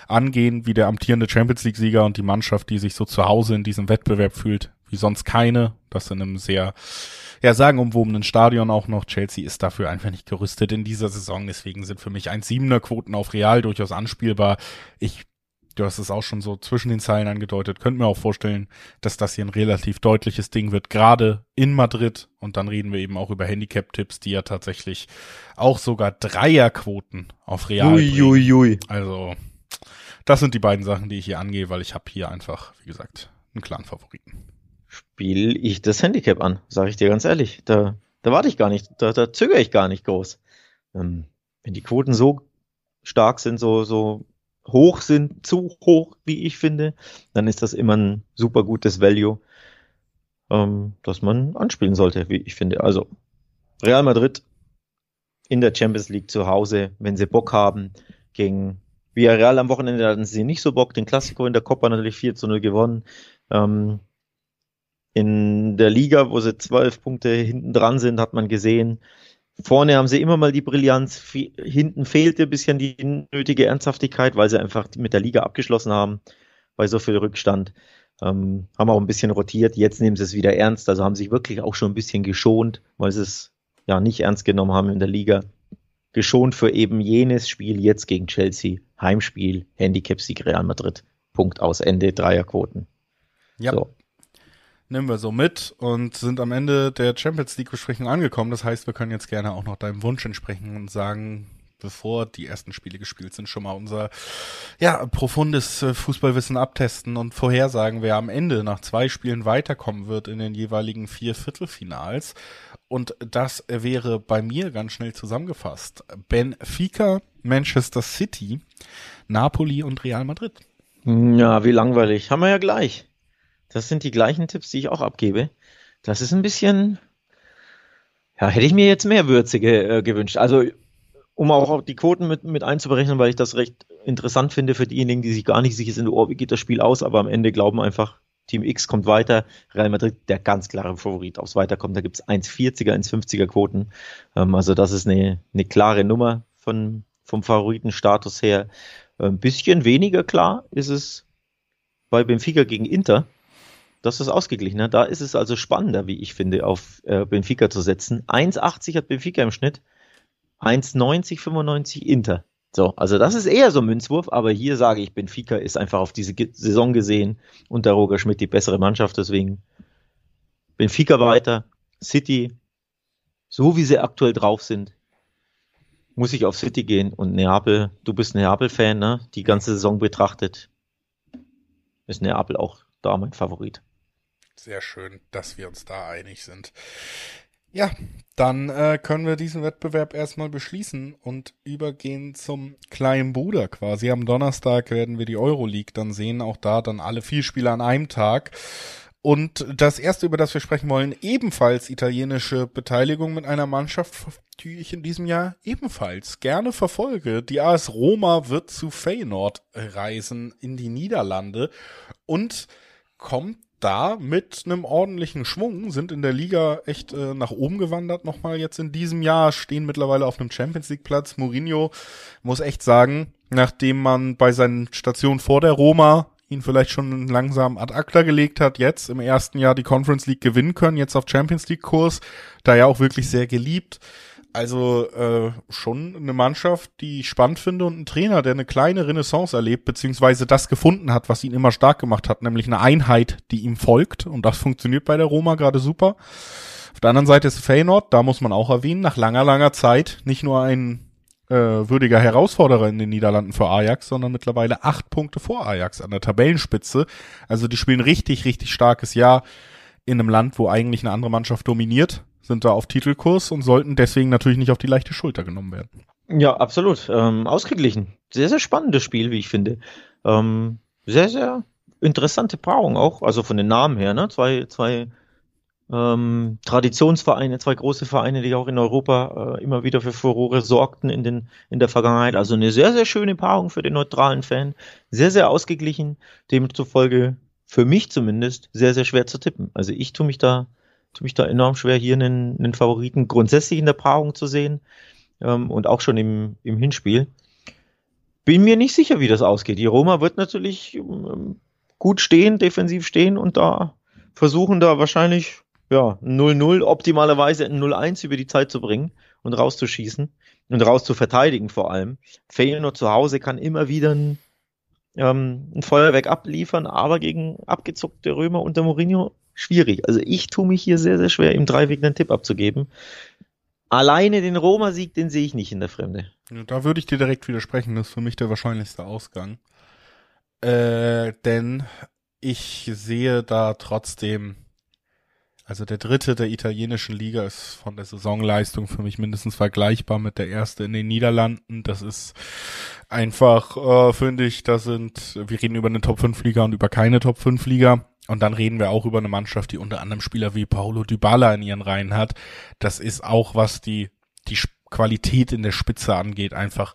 angehen wie der amtierende Champions League-Sieger und die Mannschaft, die sich so zu Hause in diesem Wettbewerb fühlt, wie sonst keine. Das in einem sehr, ja, sagenumwobenen Stadion auch noch. Chelsea ist dafür einfach nicht gerüstet in dieser Saison. Deswegen sind für mich 1,7er Quoten auf Real durchaus anspielbar. Ich du hast es auch schon so zwischen den Zeilen angedeutet, könnte mir auch vorstellen, dass das hier ein relativ deutliches Ding wird, gerade in Madrid. Und dann reden wir eben auch über Handicap-Tipps, die ja tatsächlich auch sogar Dreierquoten auf Real ui, ui, ui. Also, das sind die beiden Sachen, die ich hier angehe, weil ich habe hier einfach, wie gesagt, einen klaren Favoriten spiele ich das Handicap an, sage ich dir ganz ehrlich. Da, da warte ich gar nicht, da, da zögere ich gar nicht groß. Ähm, wenn die Quoten so stark sind, so, so hoch sind, zu hoch, wie ich finde, dann ist das immer ein super gutes Value, ähm, das man anspielen sollte, wie ich finde. Also Real Madrid in der Champions League zu Hause, wenn sie Bock haben, gegen Villarreal am Wochenende hatten sie nicht so Bock, den Klassiko in der Copa natürlich 4 zu 0 gewonnen. Ähm, in der Liga, wo sie zwölf Punkte hinten dran sind, hat man gesehen. Vorne haben sie immer mal die Brillanz. Hinten fehlte ein bisschen die nötige Ernsthaftigkeit, weil sie einfach mit der Liga abgeschlossen haben bei so viel Rückstand. Ähm, haben auch ein bisschen rotiert. Jetzt nehmen sie es wieder ernst. Also haben sich wirklich auch schon ein bisschen geschont, weil sie es ja nicht ernst genommen haben in der Liga. Geschont für eben jenes Spiel jetzt gegen Chelsea. Heimspiel, Handicap-Sieg Real Madrid. Punkt aus Ende, Dreierquoten. Ja. So nehmen wir so mit und sind am Ende der Champions League Besprechung angekommen. Das heißt, wir können jetzt gerne auch noch deinem Wunsch entsprechen und sagen, bevor die ersten Spiele gespielt sind, schon mal unser ja profundes äh, Fußballwissen abtesten und vorhersagen, wer am Ende nach zwei Spielen weiterkommen wird in den jeweiligen vier Viertelfinals. Und das wäre bei mir ganz schnell zusammengefasst. Benfica, Manchester City, Napoli und Real Madrid. Ja, wie langweilig. Haben wir ja gleich. Das sind die gleichen Tipps, die ich auch abgebe. Das ist ein bisschen, ja, hätte ich mir jetzt mehr würzige äh, gewünscht. Also, um auch die Quoten mit, mit einzuberechnen, weil ich das recht interessant finde für diejenigen, die sich gar nicht sicher sind, oh, wie geht das Spiel aus, aber am Ende glauben einfach, Team X kommt weiter, Real Madrid der ganz klare Favorit aufs Weiterkommen. Da gibt's 1,40er, 1,50er Quoten. Ähm, also das ist eine, eine klare Nummer von, vom Favoritenstatus her. Ein bisschen weniger klar ist es bei Benfica gegen Inter. Das ist ausgeglichen. Ne? Da ist es also spannender, wie ich finde, auf äh, Benfica zu setzen. 1,80 hat Benfica im Schnitt, 1,90, 95 Inter. So, also das ist eher so ein Münzwurf, aber hier sage ich, Benfica ist einfach auf diese Saison gesehen unter Roger Schmidt die bessere Mannschaft, deswegen Benfica weiter, City, so wie sie aktuell drauf sind, muss ich auf City gehen und Neapel, du bist Neapel-Fan, ne? Die ganze Saison betrachtet, ist Neapel auch da mein Favorit. Sehr schön, dass wir uns da einig sind. Ja, dann äh, können wir diesen Wettbewerb erstmal beschließen und übergehen zum kleinen Bruder quasi. Am Donnerstag werden wir die Euroleague dann sehen, auch da dann alle vier Spiele an einem Tag. Und das erste, über das wir sprechen wollen, ebenfalls italienische Beteiligung mit einer Mannschaft, die ich in diesem Jahr ebenfalls gerne verfolge. Die AS Roma wird zu Feyenoord reisen in die Niederlande und kommt da mit einem ordentlichen Schwung, sind in der Liga echt äh, nach oben gewandert nochmal jetzt in diesem Jahr, stehen mittlerweile auf einem Champions League Platz. Mourinho muss echt sagen, nachdem man bei seinen Stationen vor der Roma ihn vielleicht schon langsam ad acta gelegt hat, jetzt im ersten Jahr die Conference League gewinnen können, jetzt auf Champions League Kurs, da ja auch wirklich sehr geliebt. Also äh, schon eine Mannschaft, die ich spannend finde und ein Trainer, der eine kleine Renaissance erlebt, beziehungsweise das gefunden hat, was ihn immer stark gemacht hat, nämlich eine Einheit, die ihm folgt. Und das funktioniert bei der Roma gerade super. Auf der anderen Seite ist Feyenoord, da muss man auch erwähnen, nach langer, langer Zeit nicht nur ein äh, würdiger Herausforderer in den Niederlanden für Ajax, sondern mittlerweile acht Punkte vor Ajax an der Tabellenspitze. Also die spielen richtig, richtig starkes Jahr in einem Land, wo eigentlich eine andere Mannschaft dominiert sind da auf Titelkurs und sollten deswegen natürlich nicht auf die leichte Schulter genommen werden. Ja, absolut. Ähm, ausgeglichen. Sehr, sehr spannendes Spiel, wie ich finde. Ähm, sehr, sehr interessante Paarung auch, also von den Namen her, ne? Zwei, zwei ähm, Traditionsvereine, zwei große Vereine, die auch in Europa äh, immer wieder für Furore sorgten in, den, in der Vergangenheit. Also eine sehr, sehr schöne Paarung für den neutralen Fan. Sehr, sehr ausgeglichen. Demzufolge für mich zumindest sehr, sehr schwer zu tippen. Also ich tue mich da tue mich da enorm schwer, hier einen, einen Favoriten grundsätzlich in der Paarung zu sehen ähm, und auch schon im, im Hinspiel. Bin mir nicht sicher, wie das ausgeht. Die Roma wird natürlich ähm, gut stehen, defensiv stehen und da versuchen da wahrscheinlich ja 0-0, optimalerweise ein 0-1 über die Zeit zu bringen und rauszuschießen und raus zu verteidigen vor allem. Feyenoord zu Hause kann immer wieder ein, ähm, ein Feuerwerk abliefern, aber gegen abgezuckte Römer unter Mourinho schwierig. Also ich tue mich hier sehr, sehr schwer, im Dreiweg einen Tipp abzugeben. Alleine den Roma-Sieg, den sehe ich nicht in der Fremde. Da würde ich dir direkt widersprechen. Das ist für mich der wahrscheinlichste Ausgang. Äh, denn ich sehe da trotzdem, also der dritte der italienischen Liga ist von der Saisonleistung für mich mindestens vergleichbar mit der erste in den Niederlanden. Das ist einfach, äh, finde ich, da sind, wir reden über eine Top 5 Liga und über keine Top 5 Liga. Und dann reden wir auch über eine Mannschaft, die unter anderem Spieler wie Paulo Dybala in ihren Reihen hat. Das ist auch, was die, die Qualität in der Spitze angeht, einfach,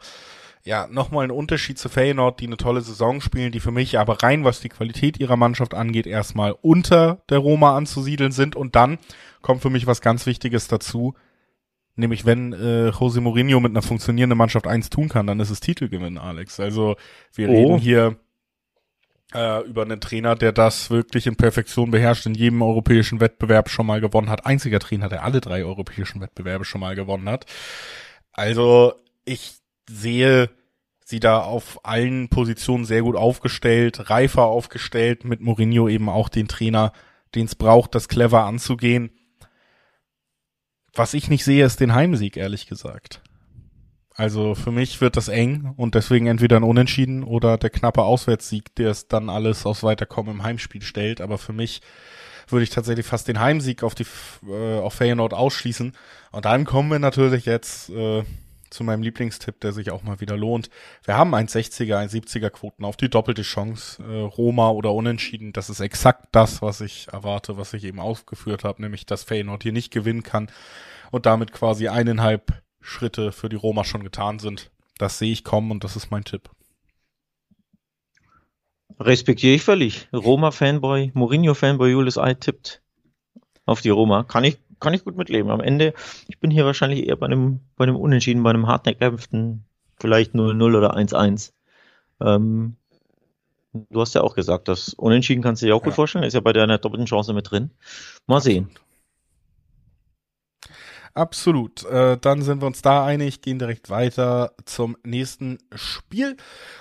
ja, nochmal ein Unterschied zu Feyenoord, die eine tolle Saison spielen, die für mich aber rein, was die Qualität ihrer Mannschaft angeht, erstmal unter der Roma anzusiedeln sind. Und dann kommt für mich was ganz Wichtiges dazu. Nämlich, wenn äh, Jose Mourinho mit einer funktionierenden Mannschaft eins tun kann, dann ist es Titelgewinn, Alex. Also wir oh. reden hier äh, über einen Trainer, der das wirklich in Perfektion beherrscht, in jedem europäischen Wettbewerb schon mal gewonnen hat. Einziger Trainer, der alle drei europäischen Wettbewerbe schon mal gewonnen hat. Also ich sehe sie da auf allen Positionen sehr gut aufgestellt, reifer aufgestellt, mit Mourinho eben auch den Trainer, den es braucht, das clever anzugehen. Was ich nicht sehe, ist den Heimsieg, ehrlich gesagt. Also für mich wird das eng und deswegen entweder ein Unentschieden oder der knappe Auswärtssieg, der es dann alles aufs Weiterkommen im Heimspiel stellt. Aber für mich würde ich tatsächlich fast den Heimsieg auf die äh, auf Feyenoord ausschließen. Und dann kommen wir natürlich jetzt äh, zu meinem Lieblingstipp, der sich auch mal wieder lohnt. Wir haben 1,60er, 1,70er Quoten auf die doppelte Chance, äh, Roma oder Unentschieden. Das ist exakt das, was ich erwarte, was ich eben aufgeführt habe, nämlich dass Feyenoord hier nicht gewinnen kann und damit quasi eineinhalb Schritte für die Roma schon getan sind. Das sehe ich kommen und das ist mein Tipp. Respektiere ich völlig. Roma-Fanboy, Mourinho-Fanboy, Julius Ei tippt auf die Roma. Kann ich, kann ich gut mitleben. Am Ende, ich bin hier wahrscheinlich eher bei einem, bei einem Unentschieden, bei einem hartnäckigsten, vielleicht 0-0 oder 1-1. Ähm, du hast ja auch gesagt, das Unentschieden kannst du dir auch ja. gut vorstellen. Ist ja bei deiner doppelten Chance mit drin. Mal sehen. Absolut. Äh, dann sind wir uns da einig, gehen direkt weiter zum nächsten Spiel.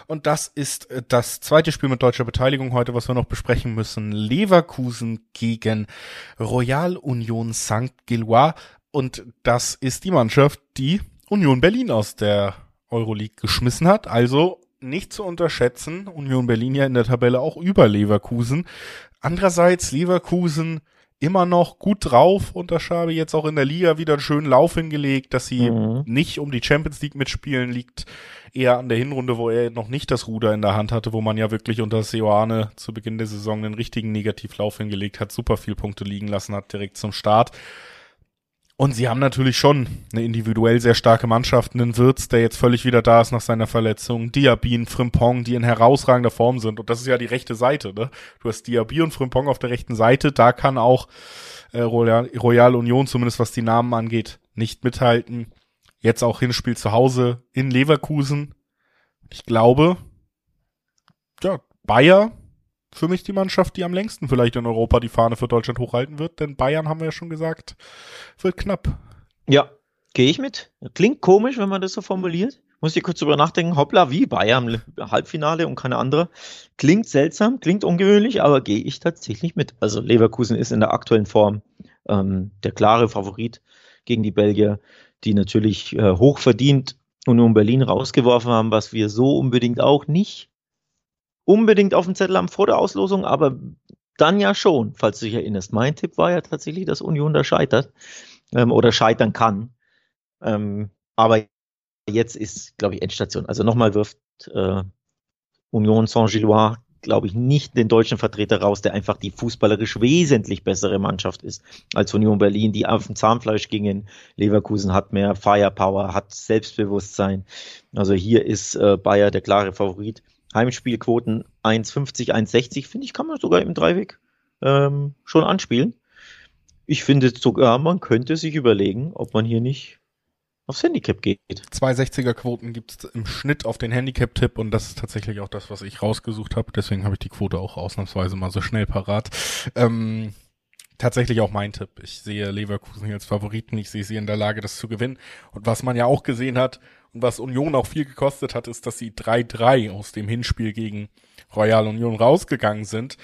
Und das ist äh, das zweite Spiel mit deutscher Beteiligung heute, was wir noch besprechen müssen. Leverkusen gegen Royal Union St. Gillois. Und das ist die Mannschaft, die Union Berlin aus der Euroleague geschmissen hat. Also nicht zu unterschätzen. Union Berlin ja in der Tabelle auch über Leverkusen. Andererseits Leverkusen immer noch gut drauf unter Schabi, jetzt auch in der Liga wieder einen schönen Lauf hingelegt, dass sie mhm. nicht um die Champions League mitspielen, liegt eher an der Hinrunde, wo er noch nicht das Ruder in der Hand hatte, wo man ja wirklich unter Seoane zu Beginn der Saison einen richtigen Negativlauf hingelegt hat, super viel Punkte liegen lassen hat direkt zum Start. Und sie haben natürlich schon eine individuell sehr starke Mannschaft, einen Wirtz, der jetzt völlig wieder da ist nach seiner Verletzung, Diabin, Frimpong, die in herausragender Form sind. Und das ist ja die rechte Seite, ne? Du hast Diaby und Frimpong auf der rechten Seite, da kann auch äh, Royal, Royal Union, zumindest was die Namen angeht, nicht mithalten. Jetzt auch Hinspiel zu Hause in Leverkusen. Ich glaube, ja, Bayer für mich die Mannschaft, die am längsten vielleicht in Europa die Fahne für Deutschland hochhalten wird, denn Bayern, haben wir ja schon gesagt, wird knapp. Ja, gehe ich mit. Klingt komisch, wenn man das so formuliert. Muss ich kurz drüber nachdenken, hoppla, wie Bayern Halbfinale und keine andere. Klingt seltsam, klingt ungewöhnlich, aber gehe ich tatsächlich mit. Also Leverkusen ist in der aktuellen Form ähm, der klare Favorit gegen die Belgier, die natürlich äh, hochverdient Union Berlin rausgeworfen haben, was wir so unbedingt auch nicht unbedingt auf dem Zettel haben vor der Auslosung, aber dann ja schon, falls du dich erinnerst. Mein Tipp war ja tatsächlich, dass Union da scheitert ähm, oder scheitern kann. Ähm, aber jetzt ist, glaube ich, Endstation. Also nochmal wirft äh, Union Saint-Gillois, glaube ich, nicht den deutschen Vertreter raus, der einfach die fußballerisch wesentlich bessere Mannschaft ist als Union Berlin, die auf dem Zahnfleisch gingen. Leverkusen hat mehr Firepower, hat Selbstbewusstsein. Also hier ist äh, Bayer der klare Favorit. Heimspielquoten 1,50, 1,60, finde ich, kann man sogar im Dreiweg ähm, schon anspielen. Ich finde sogar, man könnte sich überlegen, ob man hier nicht aufs Handicap geht. 260er Quoten gibt es im Schnitt auf den Handicap-Tipp und das ist tatsächlich auch das, was ich rausgesucht habe. Deswegen habe ich die Quote auch ausnahmsweise mal so schnell parat. Ähm, tatsächlich auch mein Tipp. Ich sehe Leverkusen hier als Favoriten. Ich sehe sie in der Lage, das zu gewinnen. Und was man ja auch gesehen hat, und was Union auch viel gekostet hat, ist, dass sie 3-3 aus dem Hinspiel gegen Royal Union rausgegangen sind.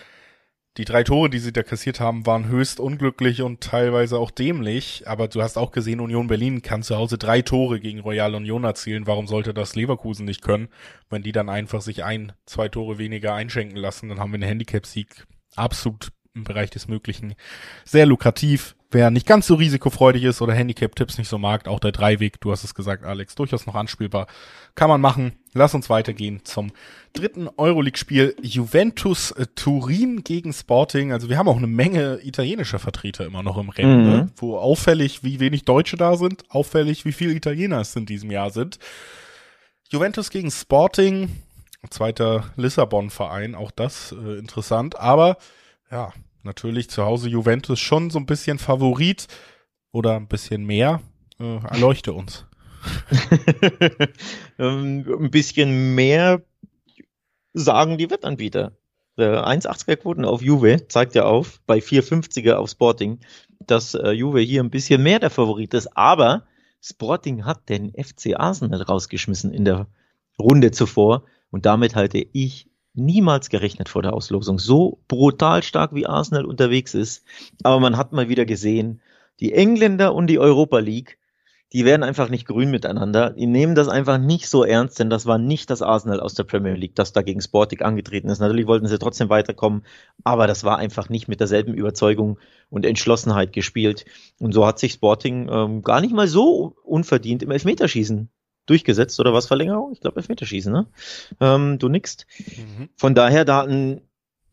Die drei Tore, die sie da kassiert haben, waren höchst unglücklich und teilweise auch dämlich. Aber du hast auch gesehen, Union Berlin kann zu Hause drei Tore gegen Royal Union erzielen. Warum sollte das Leverkusen nicht können? Wenn die dann einfach sich ein, zwei Tore weniger einschenken lassen, dann haben wir einen Handicap-Sieg absolut im Bereich des Möglichen. Sehr lukrativ. Wer nicht ganz so risikofreudig ist oder Handicap-Tipps nicht so mag, auch der Dreiweg, du hast es gesagt, Alex, durchaus noch anspielbar. Kann man machen. Lass uns weitergehen zum dritten Euroleague-Spiel. Juventus äh, Turin gegen Sporting. Also wir haben auch eine Menge italienischer Vertreter immer noch im Rennen, mhm. ne? wo auffällig, wie wenig Deutsche da sind, auffällig, wie viele Italiener es in diesem Jahr sind. Juventus gegen Sporting, zweiter Lissabon-Verein, auch das äh, interessant. Aber ja, natürlich zu Hause Juventus schon so ein bisschen Favorit oder ein bisschen mehr. Äh, erleuchte uns. Ähm, ein bisschen mehr sagen die Wettanbieter. 1,80er Quoten auf Juve zeigt ja auf, bei 4,50er auf Sporting, dass äh, Juve hier ein bisschen mehr der Favorit ist. Aber Sporting hat den FC Arsenal rausgeschmissen in der Runde zuvor. Und damit halte ich niemals gerechnet vor der Auslosung. So brutal stark wie Arsenal unterwegs ist. Aber man hat mal wieder gesehen, die Engländer und die Europa League, die werden einfach nicht grün miteinander. Die nehmen das einfach nicht so ernst, denn das war nicht das Arsenal aus der Premier League, das da gegen Sporting angetreten ist. Natürlich wollten sie trotzdem weiterkommen, aber das war einfach nicht mit derselben Überzeugung und Entschlossenheit gespielt. Und so hat sich Sporting ähm, gar nicht mal so unverdient im Elfmeterschießen durchgesetzt oder was Verlängerung? Ich glaube Elfmeterschießen, ne? Ähm, du nickst. Mhm. Von daher da ein,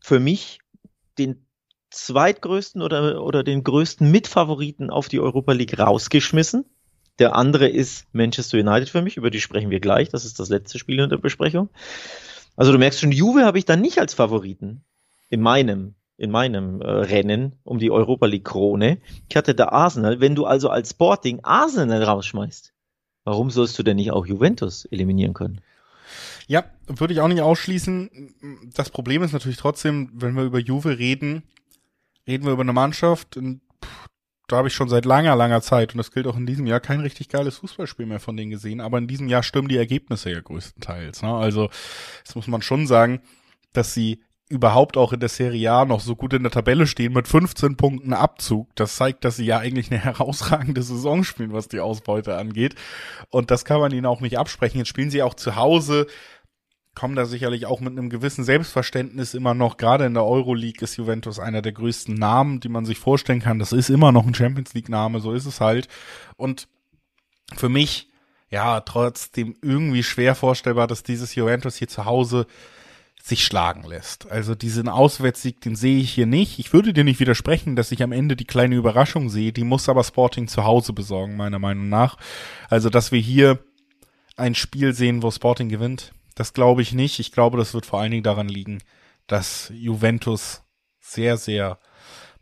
für mich den zweitgrößten oder, oder den größten Mitfavoriten auf die Europa League rausgeschmissen. Der andere ist Manchester United für mich, über die sprechen wir gleich. Das ist das letzte Spiel in der Besprechung. Also du merkst schon, Juve habe ich da nicht als Favoriten in meinem in meinem äh, Rennen um die Europa League Krone. Ich hatte da Arsenal. Wenn du also als Sporting Arsenal rausschmeißt, Warum sollst du denn nicht auch Juventus eliminieren können? Ja, würde ich auch nicht ausschließen. Das Problem ist natürlich trotzdem, wenn wir über Juve reden, reden wir über eine Mannschaft, und, pff, da habe ich schon seit langer, langer Zeit, und das gilt auch in diesem Jahr, kein richtig geiles Fußballspiel mehr von denen gesehen, aber in diesem Jahr stimmen die Ergebnisse ja größtenteils. Ne? Also, das muss man schon sagen, dass sie überhaupt auch in der Serie A noch so gut in der Tabelle stehen mit 15 Punkten Abzug. Das zeigt, dass sie ja eigentlich eine herausragende Saison spielen, was die Ausbeute angeht. Und das kann man ihnen auch nicht absprechen. Jetzt spielen sie auch zu Hause komme da sicherlich auch mit einem gewissen Selbstverständnis immer noch. Gerade in der Euroleague ist Juventus einer der größten Namen, die man sich vorstellen kann. Das ist immer noch ein Champions League Name, so ist es halt. Und für mich, ja, trotzdem irgendwie schwer vorstellbar, dass dieses Juventus hier zu Hause sich schlagen lässt. Also diesen Auswärtssieg, den sehe ich hier nicht. Ich würde dir nicht widersprechen, dass ich am Ende die kleine Überraschung sehe. Die muss aber Sporting zu Hause besorgen, meiner Meinung nach. Also, dass wir hier ein Spiel sehen, wo Sporting gewinnt, das glaube ich nicht. Ich glaube, das wird vor allen Dingen daran liegen, dass Juventus sehr, sehr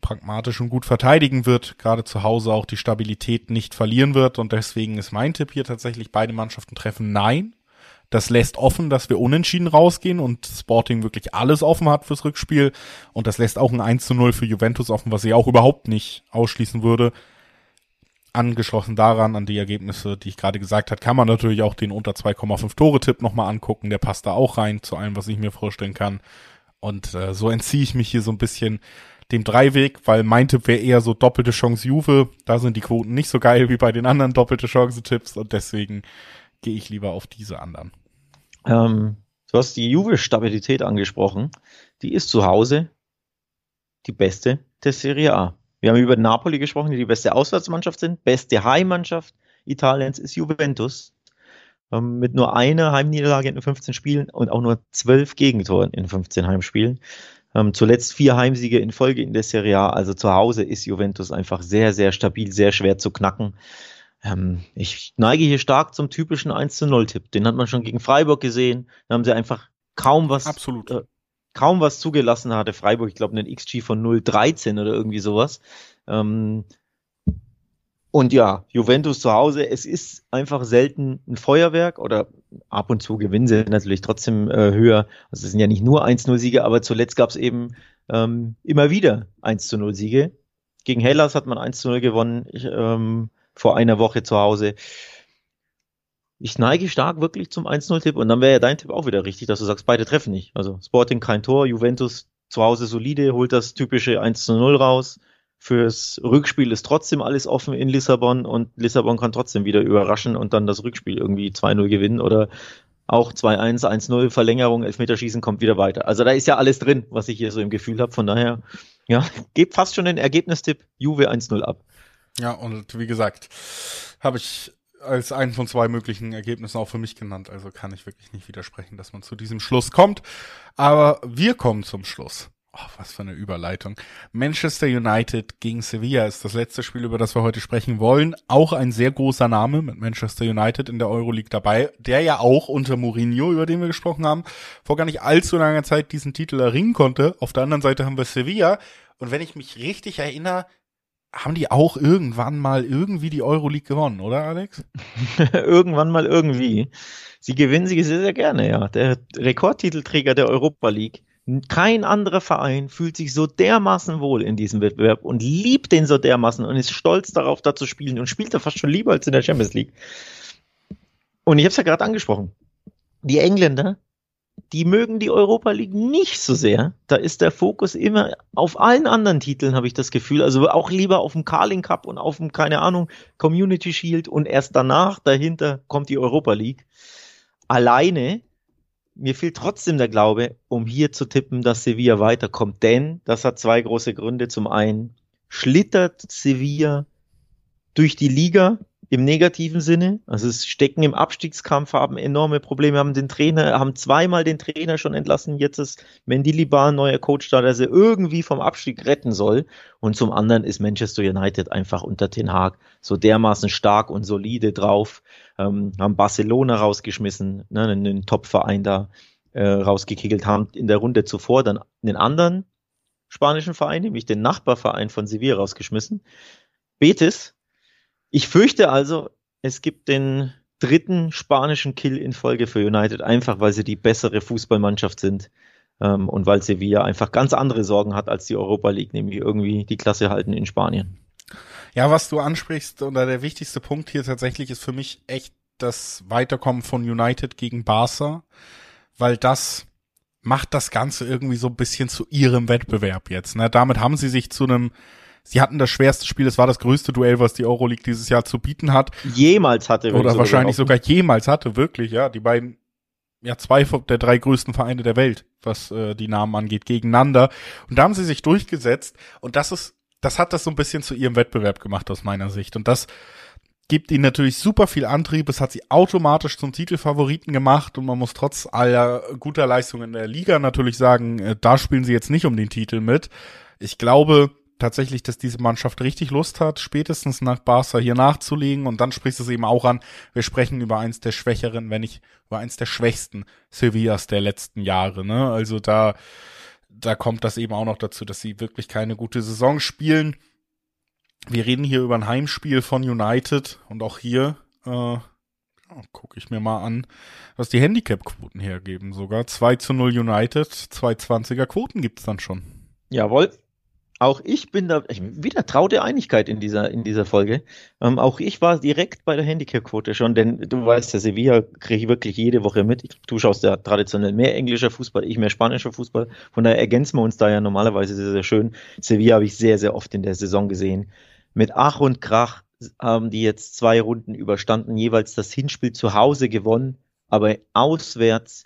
pragmatisch und gut verteidigen wird, gerade zu Hause auch die Stabilität nicht verlieren wird und deswegen ist mein Tipp hier tatsächlich beide Mannschaften treffen nein. Das lässt offen, dass wir unentschieden rausgehen und Sporting wirklich alles offen hat fürs Rückspiel und das lässt auch ein 1 zu 0 für Juventus offen, was ich auch überhaupt nicht ausschließen würde angeschlossen daran, an die Ergebnisse, die ich gerade gesagt habe, kann man natürlich auch den unter 2,5 Tore-Tipp nochmal angucken. Der passt da auch rein zu allem, was ich mir vorstellen kann. Und äh, so entziehe ich mich hier so ein bisschen dem Dreiweg, weil mein Tipp wäre eher so doppelte Chance Juve. Da sind die Quoten nicht so geil wie bei den anderen doppelte Chance-Tipps und deswegen gehe ich lieber auf diese anderen. Ähm, du hast die Juve-Stabilität angesprochen. Die ist zu Hause die beste der Serie A. Wir haben über Napoli gesprochen, die die beste Auswärtsmannschaft sind. Beste Heimmannschaft Italiens ist Juventus. Ähm, mit nur einer Heimniederlage in 15 Spielen und auch nur 12 Gegentoren in 15 Heimspielen. Ähm, zuletzt vier Heimsiege in Folge in der Serie A. Also zu Hause ist Juventus einfach sehr, sehr stabil, sehr schwer zu knacken. Ähm, ich neige hier stark zum typischen 1 zu 0 Tipp. Den hat man schon gegen Freiburg gesehen. Da haben sie einfach kaum was Absolut. Äh, kaum was zugelassen hatte Freiburg, ich glaube, einen XG von 0,13 oder irgendwie sowas. Ähm, und ja, Juventus zu Hause, es ist einfach selten ein Feuerwerk oder ab und zu gewinnen sie natürlich trotzdem äh, höher. Also es sind ja nicht nur 1-0-Siege, aber zuletzt gab es eben ähm, immer wieder 1-0-Siege. Gegen Hellas hat man 1-0 gewonnen ich, ähm, vor einer Woche zu Hause ich neige stark wirklich zum 1-0-Tipp und dann wäre ja dein Tipp auch wieder richtig, dass du sagst, beide treffen nicht. Also Sporting kein Tor, Juventus zu Hause solide, holt das typische 1-0 raus. Fürs Rückspiel ist trotzdem alles offen in Lissabon und Lissabon kann trotzdem wieder überraschen und dann das Rückspiel irgendwie 2-0 gewinnen oder auch 2-1, 1-0, Verlängerung, Elfmeterschießen kommt wieder weiter. Also da ist ja alles drin, was ich hier so im Gefühl habe. Von daher, ja, gebt fast schon den Ergebnistipp Juve 1-0 ab. Ja, und wie gesagt, habe ich als einen von zwei möglichen Ergebnissen auch für mich genannt. Also kann ich wirklich nicht widersprechen, dass man zu diesem Schluss kommt. Aber wir kommen zum Schluss. Oh, was für eine Überleitung. Manchester United gegen Sevilla ist das letzte Spiel, über das wir heute sprechen wollen. Auch ein sehr großer Name mit Manchester United in der Euroleague dabei, der ja auch unter Mourinho, über den wir gesprochen haben, vor gar nicht allzu langer Zeit diesen Titel erringen konnte. Auf der anderen Seite haben wir Sevilla. Und wenn ich mich richtig erinnere, haben die auch irgendwann mal irgendwie die Euroleague gewonnen, oder Alex? irgendwann mal irgendwie. Sie gewinnen sie sehr, sehr gerne, ja. Der Rekordtitelträger der Europa League. Kein anderer Verein fühlt sich so dermaßen wohl in diesem Wettbewerb und liebt den so dermaßen und ist stolz darauf, da zu spielen und spielt da fast schon lieber als in der Champions League. Und ich habe es ja gerade angesprochen. Die Engländer die mögen die Europa League nicht so sehr. Da ist der Fokus immer auf allen anderen Titeln, habe ich das Gefühl. Also auch lieber auf dem Carling Cup und auf dem, keine Ahnung, Community Shield und erst danach, dahinter kommt die Europa League. Alleine, mir fehlt trotzdem der Glaube, um hier zu tippen, dass Sevilla weiterkommt. Denn das hat zwei große Gründe. Zum einen schlittert Sevilla durch die Liga im negativen Sinne. Also es stecken im Abstiegskampf, haben enorme Probleme, haben den Trainer, haben zweimal den Trainer schon entlassen. Jetzt ist Mendilibar neuer Coach da, der sie irgendwie vom Abstieg retten soll. Und zum anderen ist Manchester United einfach unter Ten Hag so dermaßen stark und solide drauf. Ähm, haben Barcelona rausgeschmissen, ne, einen Top-Verein da äh, rausgekickelt, haben in der Runde zuvor dann einen anderen spanischen Verein, nämlich den Nachbarverein von Sevilla rausgeschmissen. Betis ich fürchte also, es gibt den dritten spanischen Kill in Folge für United, einfach weil sie die bessere Fußballmannschaft sind ähm, und weil Sevilla einfach ganz andere Sorgen hat als die Europa League, nämlich irgendwie die Klasse halten in Spanien. Ja, was du ansprichst, oder der wichtigste Punkt hier tatsächlich ist für mich echt das Weiterkommen von United gegen Barca, weil das macht das Ganze irgendwie so ein bisschen zu ihrem Wettbewerb jetzt. Ne? Damit haben sie sich zu einem sie hatten das schwerste Spiel, es war das größte Duell, was die Euroleague dieses Jahr zu bieten hat. Jemals hatte. Oder wahrscheinlich sogar jemals hatte, wirklich, ja. Die beiden ja zwei der drei größten Vereine der Welt, was äh, die Namen angeht, gegeneinander. Und da haben sie sich durchgesetzt und das ist, das hat das so ein bisschen zu ihrem Wettbewerb gemacht aus meiner Sicht. Und das gibt ihnen natürlich super viel Antrieb. Es hat sie automatisch zum Titelfavoriten gemacht und man muss trotz aller guter Leistungen in der Liga natürlich sagen, äh, da spielen sie jetzt nicht um den Titel mit. Ich glaube, tatsächlich, dass diese Mannschaft richtig Lust hat, spätestens nach Barca hier nachzulegen. Und dann sprichst du es eben auch an. Wir sprechen über eins der schwächeren, wenn nicht über eins der schwächsten Sevillas der letzten Jahre. Ne? Also da, da kommt das eben auch noch dazu, dass sie wirklich keine gute Saison spielen. Wir reden hier über ein Heimspiel von United und auch hier äh, gucke ich mir mal an, was die Handicap-Quoten hergeben. Sogar 2 zu 0 United, 220er Quoten gibt's dann schon. Jawohl, auch ich bin da, ich, wieder traute Einigkeit in dieser, in dieser Folge. Ähm, auch ich war direkt bei der Handicap-Quote schon, denn du weißt ja, Sevilla kriege ich wirklich jede Woche mit. Du schaust ja traditionell mehr englischer Fußball, ich mehr spanischer Fußball. Von daher ergänzen wir uns da ja normalerweise sehr, sehr schön. Sevilla habe ich sehr, sehr oft in der Saison gesehen. Mit Ach und Krach haben die jetzt zwei Runden überstanden, jeweils das Hinspiel zu Hause gewonnen, aber auswärts,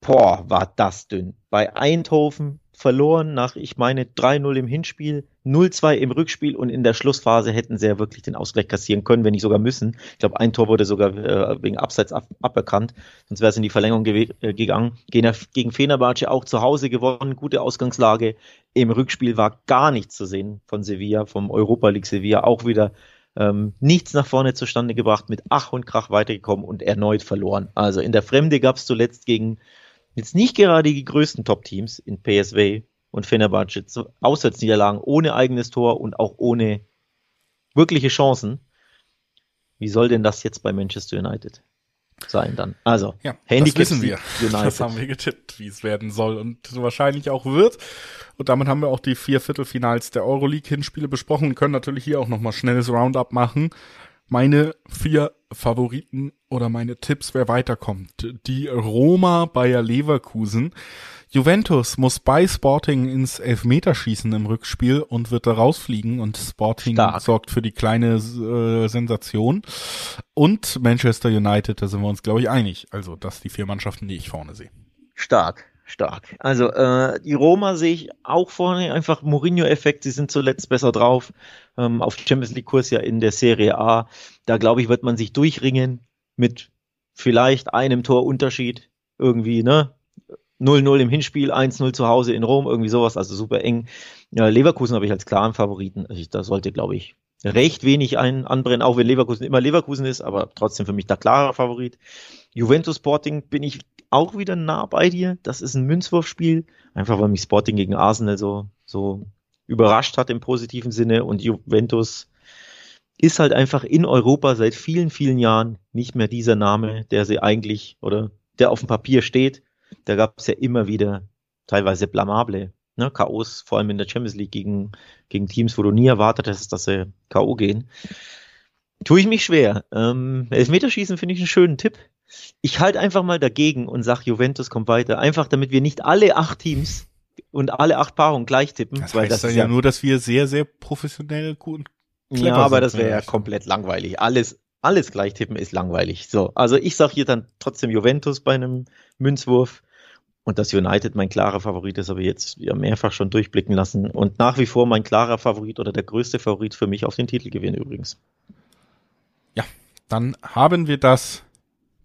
boah, war das dünn. Bei Eindhoven verloren nach, ich meine, 3-0 im Hinspiel, 0-2 im Rückspiel und in der Schlussphase hätten sie ja wirklich den Ausgleich kassieren können, wenn nicht sogar müssen. Ich glaube, ein Tor wurde sogar äh, wegen Abseits ab aberkannt, sonst wäre es in die Verlängerung äh, gegangen. Gegen, gegen Fenerbahce auch zu Hause gewonnen, gute Ausgangslage. Im Rückspiel war gar nichts zu sehen von Sevilla, vom Europa League Sevilla, auch wieder ähm, nichts nach vorne zustande gebracht, mit Ach und Krach weitergekommen und erneut verloren. Also in der Fremde gab es zuletzt gegen jetzt nicht gerade die größten Top-Teams in PSV und Fenerbahce, Auswärtsniederlagen ohne eigenes Tor und auch ohne wirkliche Chancen. Wie soll denn das jetzt bei Manchester United sein dann? Also, ja, Handicap das wissen wir. United. Das haben wir getippt, wie es werden soll und wahrscheinlich auch wird. Und damit haben wir auch die vier Viertelfinals der Euroleague-Hinspiele besprochen und können natürlich hier auch nochmal schnelles Roundup machen meine vier Favoriten oder meine Tipps, wer weiterkommt. Die Roma Bayer Leverkusen. Juventus muss bei Sporting ins Elfmeterschießen im Rückspiel und wird da rausfliegen und Sporting Stark. sorgt für die kleine äh, Sensation. Und Manchester United, da sind wir uns glaube ich einig. Also das die vier Mannschaften, die ich vorne sehe. Stark stark. Also äh, die Roma sehe ich auch vorne, einfach Mourinho-Effekt, sie sind zuletzt besser drauf. Ähm, auf Champions League-Kurs ja in der Serie A. Da glaube ich, wird man sich durchringen mit vielleicht einem Torunterschied irgendwie, ne? 0-0 im Hinspiel, 1-0 zu Hause in Rom, irgendwie sowas, also super eng. Ja, Leverkusen habe ich als klaren Favoriten. Also da sollte, glaube ich, recht wenig ein anbrennen, auch wenn Leverkusen immer Leverkusen ist, aber trotzdem für mich der klare Favorit. Juventus Sporting bin ich auch wieder nah bei dir. Das ist ein Münzwurfspiel, einfach weil mich Sporting gegen Arsenal so, so überrascht hat im positiven Sinne und Juventus ist halt einfach in Europa seit vielen, vielen Jahren nicht mehr dieser Name, der sie eigentlich oder der auf dem Papier steht. Da gab es ja immer wieder teilweise blamable ne, K.O.s, vor allem in der Champions League gegen, gegen Teams, wo du nie erwartet hast, dass sie K.O. gehen. Tue ich mich schwer. Ähm, Elfmeterschießen finde ich einen schönen Tipp. Ich halte einfach mal dagegen und sage, Juventus kommt weiter. Einfach damit wir nicht alle acht Teams und alle acht Paarungen gleich tippen. Das heißt das ja, ja nur, dass wir sehr, sehr professionell gut Ja, aber sind, das wäre ja komplett langweilig. Alles, alles gleich tippen ist langweilig. So, also ich sage hier dann trotzdem Juventus bei einem Münzwurf. Und dass United mein klarer Favorit ist, habe ich jetzt ja mehrfach schon durchblicken lassen. Und nach wie vor mein klarer Favorit oder der größte Favorit für mich auf den Titelgewinn übrigens. Ja, dann haben wir das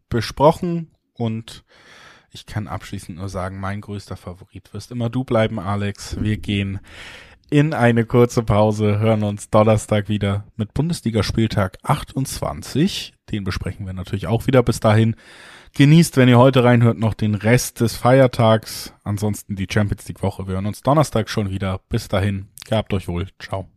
besprochen und ich kann abschließend nur sagen, mein größter Favorit wirst immer du bleiben, Alex. Wir gehen in eine kurze Pause, hören uns Donnerstag wieder mit Bundesligaspieltag 28. Den besprechen wir natürlich auch wieder bis dahin. Genießt, wenn ihr heute reinhört, noch den Rest des Feiertags. Ansonsten die Champions League Woche. Wir hören uns Donnerstag schon wieder. Bis dahin. Gehabt euch wohl. Ciao.